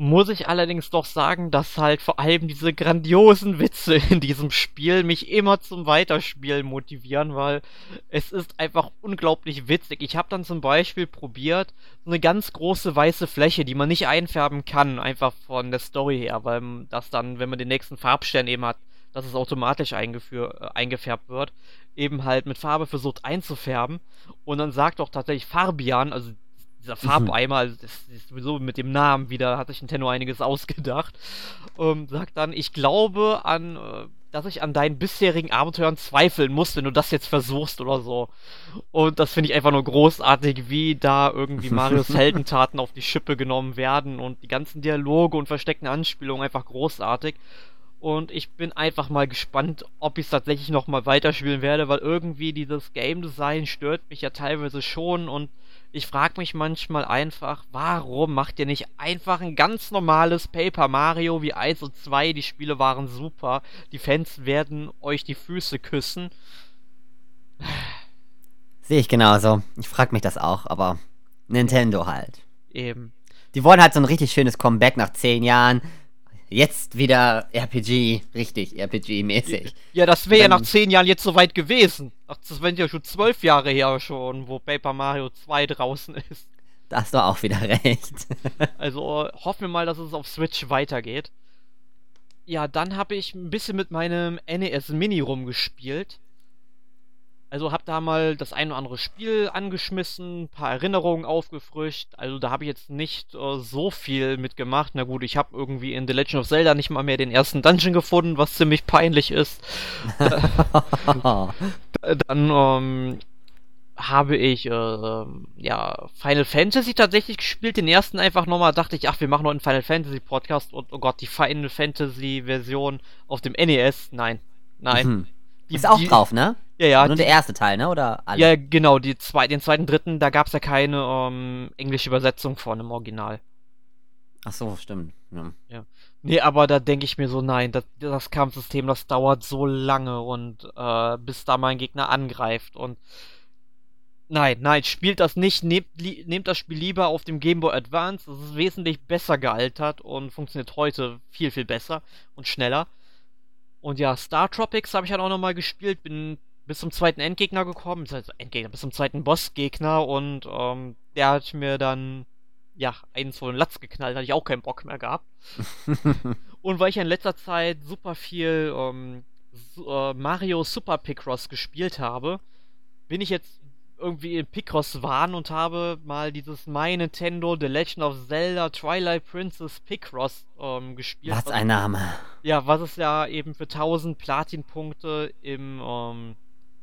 muss ich allerdings doch sagen, dass halt vor allem diese grandiosen Witze in diesem Spiel mich immer zum Weiterspielen motivieren, weil es ist einfach unglaublich witzig. Ich habe dann zum Beispiel probiert, so eine ganz große weiße Fläche, die man nicht einfärben kann, einfach von der Story her, weil das dann, wenn man den nächsten Farbstern eben hat, dass es automatisch eingeführ, äh, eingefärbt wird, eben halt mit Farbe versucht einzufärben. Und dann sagt doch tatsächlich Fabian, also dieser mhm. Farbeimer, also das ist sowieso mit dem Namen wieder, hat sich Nintendo einiges ausgedacht, ähm, sagt dann, ich glaube an, äh, dass ich an deinen bisherigen Abenteuern zweifeln muss, wenn du das jetzt versuchst oder so. Und das finde ich einfach nur großartig, wie da irgendwie Marios Heldentaten auf die Schippe genommen werden und die ganzen Dialoge und versteckten Anspielungen einfach großartig. Und ich bin einfach mal gespannt, ob ich es tatsächlich nochmal weiterspielen werde, weil irgendwie dieses Game Design stört mich ja teilweise schon und ich frage mich manchmal einfach, warum macht ihr nicht einfach ein ganz normales Paper Mario wie 1 und 2? Die Spiele waren super. Die Fans werden euch die Füße küssen. Sehe ich genauso. Ich frage mich das auch, aber Nintendo halt. Eben. Die wollen halt so ein richtig schönes Comeback nach 10 Jahren Jetzt wieder RPG, richtig RPG-mäßig. Ja, das wäre ja nach zehn Jahren jetzt soweit gewesen. Ach, das wären ja schon zwölf Jahre her schon, wo Paper Mario 2 draußen ist. Da hast du auch wieder recht. also hoffen wir mal, dass es auf Switch weitergeht. Ja, dann habe ich ein bisschen mit meinem NES Mini rumgespielt. Also hab da mal das ein oder andere Spiel angeschmissen, ein paar Erinnerungen aufgefrischt. Also da habe ich jetzt nicht äh, so viel mitgemacht. Na gut, ich habe irgendwie in The Legend of Zelda nicht mal mehr den ersten Dungeon gefunden, was ziemlich peinlich ist. Dann ähm, habe ich äh, ja Final Fantasy tatsächlich gespielt. Den ersten einfach nochmal dachte ich, ach, wir machen noch einen Final Fantasy Podcast und oh Gott, die Final Fantasy Version auf dem NES. Nein, nein. Mhm. Die, ist auch die, drauf, ne? Ja, ja. Nur die, der erste Teil, ne? Oder alle? Ja, genau. Die zwei, den zweiten, dritten, da gab es ja keine ähm, englische Übersetzung von im Original. Ach so, stimmt. Ja. ja. Nee, aber da denke ich mir so, nein, das, das Kampfsystem, das dauert so lange und äh, bis da mein Gegner angreift und Nein, nein, spielt das nicht. Nehmt, nehmt, das Spiel lieber auf dem Game Boy Advance. Das ist wesentlich besser gealtert und funktioniert heute viel, viel besser und schneller. Und ja, Star Tropics habe ich halt auch nochmal gespielt. Bin bis zum zweiten Endgegner gekommen. Also Endgegner, bis zum zweiten Bossgegner. Und ähm, der hat mir dann, ja, einen vor den Latz geknallt. Hatte ich auch keinen Bock mehr gehabt. und weil ich in letzter Zeit super viel ähm, äh, Mario Super Picross gespielt habe, bin ich jetzt irgendwie in Picross waren und habe mal dieses My Nintendo The Legend of Zelda Twilight Princess Picross ähm, gespielt. Was ein Name. Ja, was es ja eben für 1000 Platinpunkte im ähm,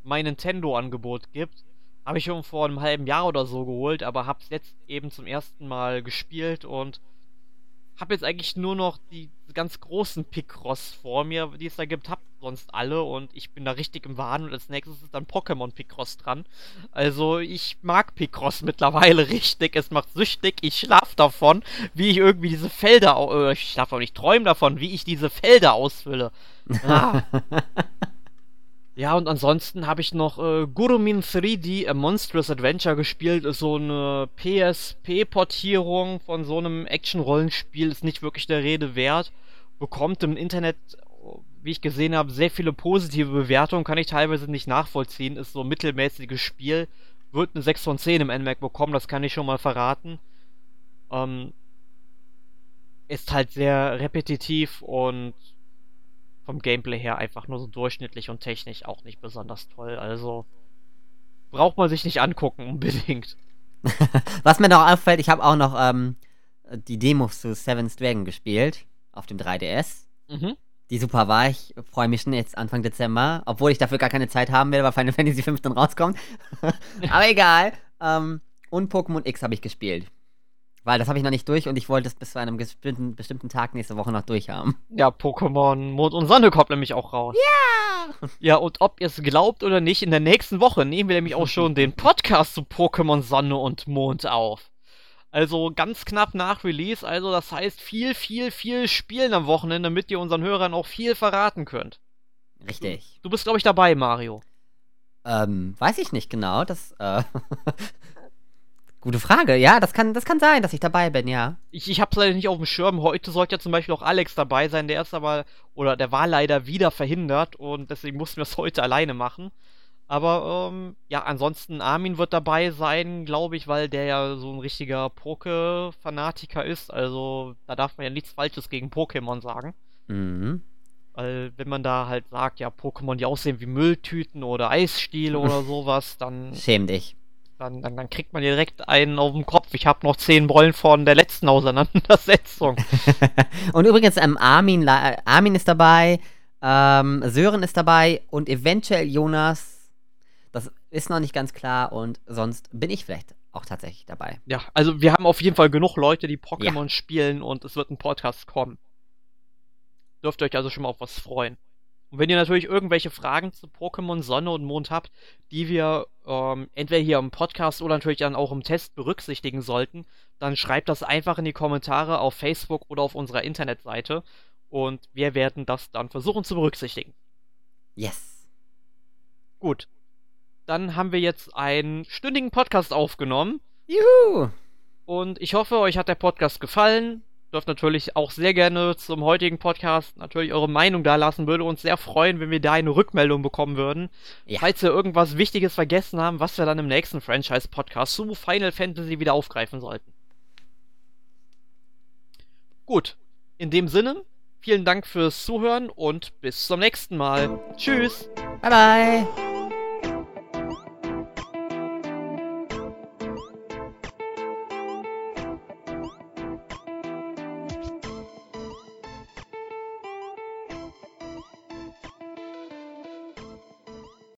My Nintendo Angebot gibt. Habe ich schon vor einem halben Jahr oder so geholt, aber habe es jetzt eben zum ersten Mal gespielt und habe jetzt eigentlich nur noch die ganz großen Picross vor mir, die es da gibt, hab sonst alle und ich bin da richtig im Wahn und als nächstes ist dann Pokémon Picross dran. Also ich mag Picross mittlerweile richtig, es macht süchtig, ich schlaf davon, wie ich irgendwie diese Felder, äh, ich schlaf auch nicht, träume davon, wie ich diese Felder ausfülle. Ah. Ja, und ansonsten habe ich noch äh, Gurumin 3D A Monstrous Adventure gespielt. Ist so eine PSP-Portierung von so einem Action-Rollenspiel. Ist nicht wirklich der Rede wert. Bekommt im Internet, wie ich gesehen habe, sehr viele positive Bewertungen. Kann ich teilweise nicht nachvollziehen. Ist so ein mittelmäßiges Spiel. Wird eine 6 von 10 im NMAC bekommen, das kann ich schon mal verraten. Ähm, ist halt sehr repetitiv und vom Gameplay her einfach nur so durchschnittlich und technisch auch nicht besonders toll. Also braucht man sich nicht angucken unbedingt. Was mir noch auffällt, ich habe auch noch ähm, die Demos zu Seven's Dragon gespielt auf dem 3DS. Mhm. Die super war. Ich freue mich schon jetzt Anfang Dezember, obwohl ich dafür gar keine Zeit haben werde, weil Final Fantasy 15 rauskommt. Aber egal. Ähm, und Pokémon X habe ich gespielt. Weil das habe ich noch nicht durch und ich wollte es bis zu einem bestimmten, bestimmten Tag nächste Woche noch durchhaben. Ja, Pokémon Mond und Sonne kommt nämlich auch raus. Ja! Ja, und ob ihr es glaubt oder nicht, in der nächsten Woche nehmen wir nämlich auch schon den Podcast zu Pokémon Sonne und Mond auf. Also ganz knapp nach Release, also das heißt viel, viel, viel spielen am Wochenende, damit ihr unseren Hörern auch viel verraten könnt. Richtig. Du bist, glaube ich, dabei, Mario. Ähm, weiß ich nicht genau. Das, äh, Gute Frage. Ja, das kann, das kann sein, dass ich dabei bin, ja. Ich, ich hab's leider nicht auf dem Schirm. Heute sollte ja zum Beispiel auch Alex dabei sein. Der ist aber, oder der war leider wieder verhindert und deswegen mussten wir es heute alleine machen. Aber, ähm, ja, ansonsten Armin wird dabei sein, glaube ich, weil der ja so ein richtiger Poke-Fanatiker ist. Also, da darf man ja nichts Falsches gegen Pokémon sagen. Mhm. Weil, wenn man da halt sagt, ja, Pokémon, die aussehen wie Mülltüten oder Eisstiele oder sowas, dann. Schäm dich. Dann, dann, dann kriegt man direkt einen auf den Kopf. Ich habe noch zehn Bollen von der letzten Auseinandersetzung. und übrigens, ähm, Armin, Armin ist dabei, ähm, Sören ist dabei und eventuell Jonas. Das ist noch nicht ganz klar und sonst bin ich vielleicht auch tatsächlich dabei. Ja, also wir haben auf jeden Fall genug Leute, die Pokémon ja. spielen und es wird ein Podcast kommen. Dürft ihr euch also schon mal auf was freuen. Und wenn ihr natürlich irgendwelche Fragen zu Pokémon Sonne und Mond habt, die wir ähm, entweder hier im Podcast oder natürlich dann auch im Test berücksichtigen sollten, dann schreibt das einfach in die Kommentare auf Facebook oder auf unserer Internetseite und wir werden das dann versuchen zu berücksichtigen. Yes. Gut. Dann haben wir jetzt einen stündigen Podcast aufgenommen. Juhu! Und ich hoffe, euch hat der Podcast gefallen dürft natürlich auch sehr gerne zum heutigen Podcast natürlich eure Meinung da lassen. Würde uns sehr freuen, wenn wir da eine Rückmeldung bekommen würden. Ja. Falls wir irgendwas Wichtiges vergessen haben, was wir dann im nächsten Franchise-Podcast zu Final Fantasy wieder aufgreifen sollten. Gut, in dem Sinne, vielen Dank fürs Zuhören und bis zum nächsten Mal. Tschüss. Bye bye.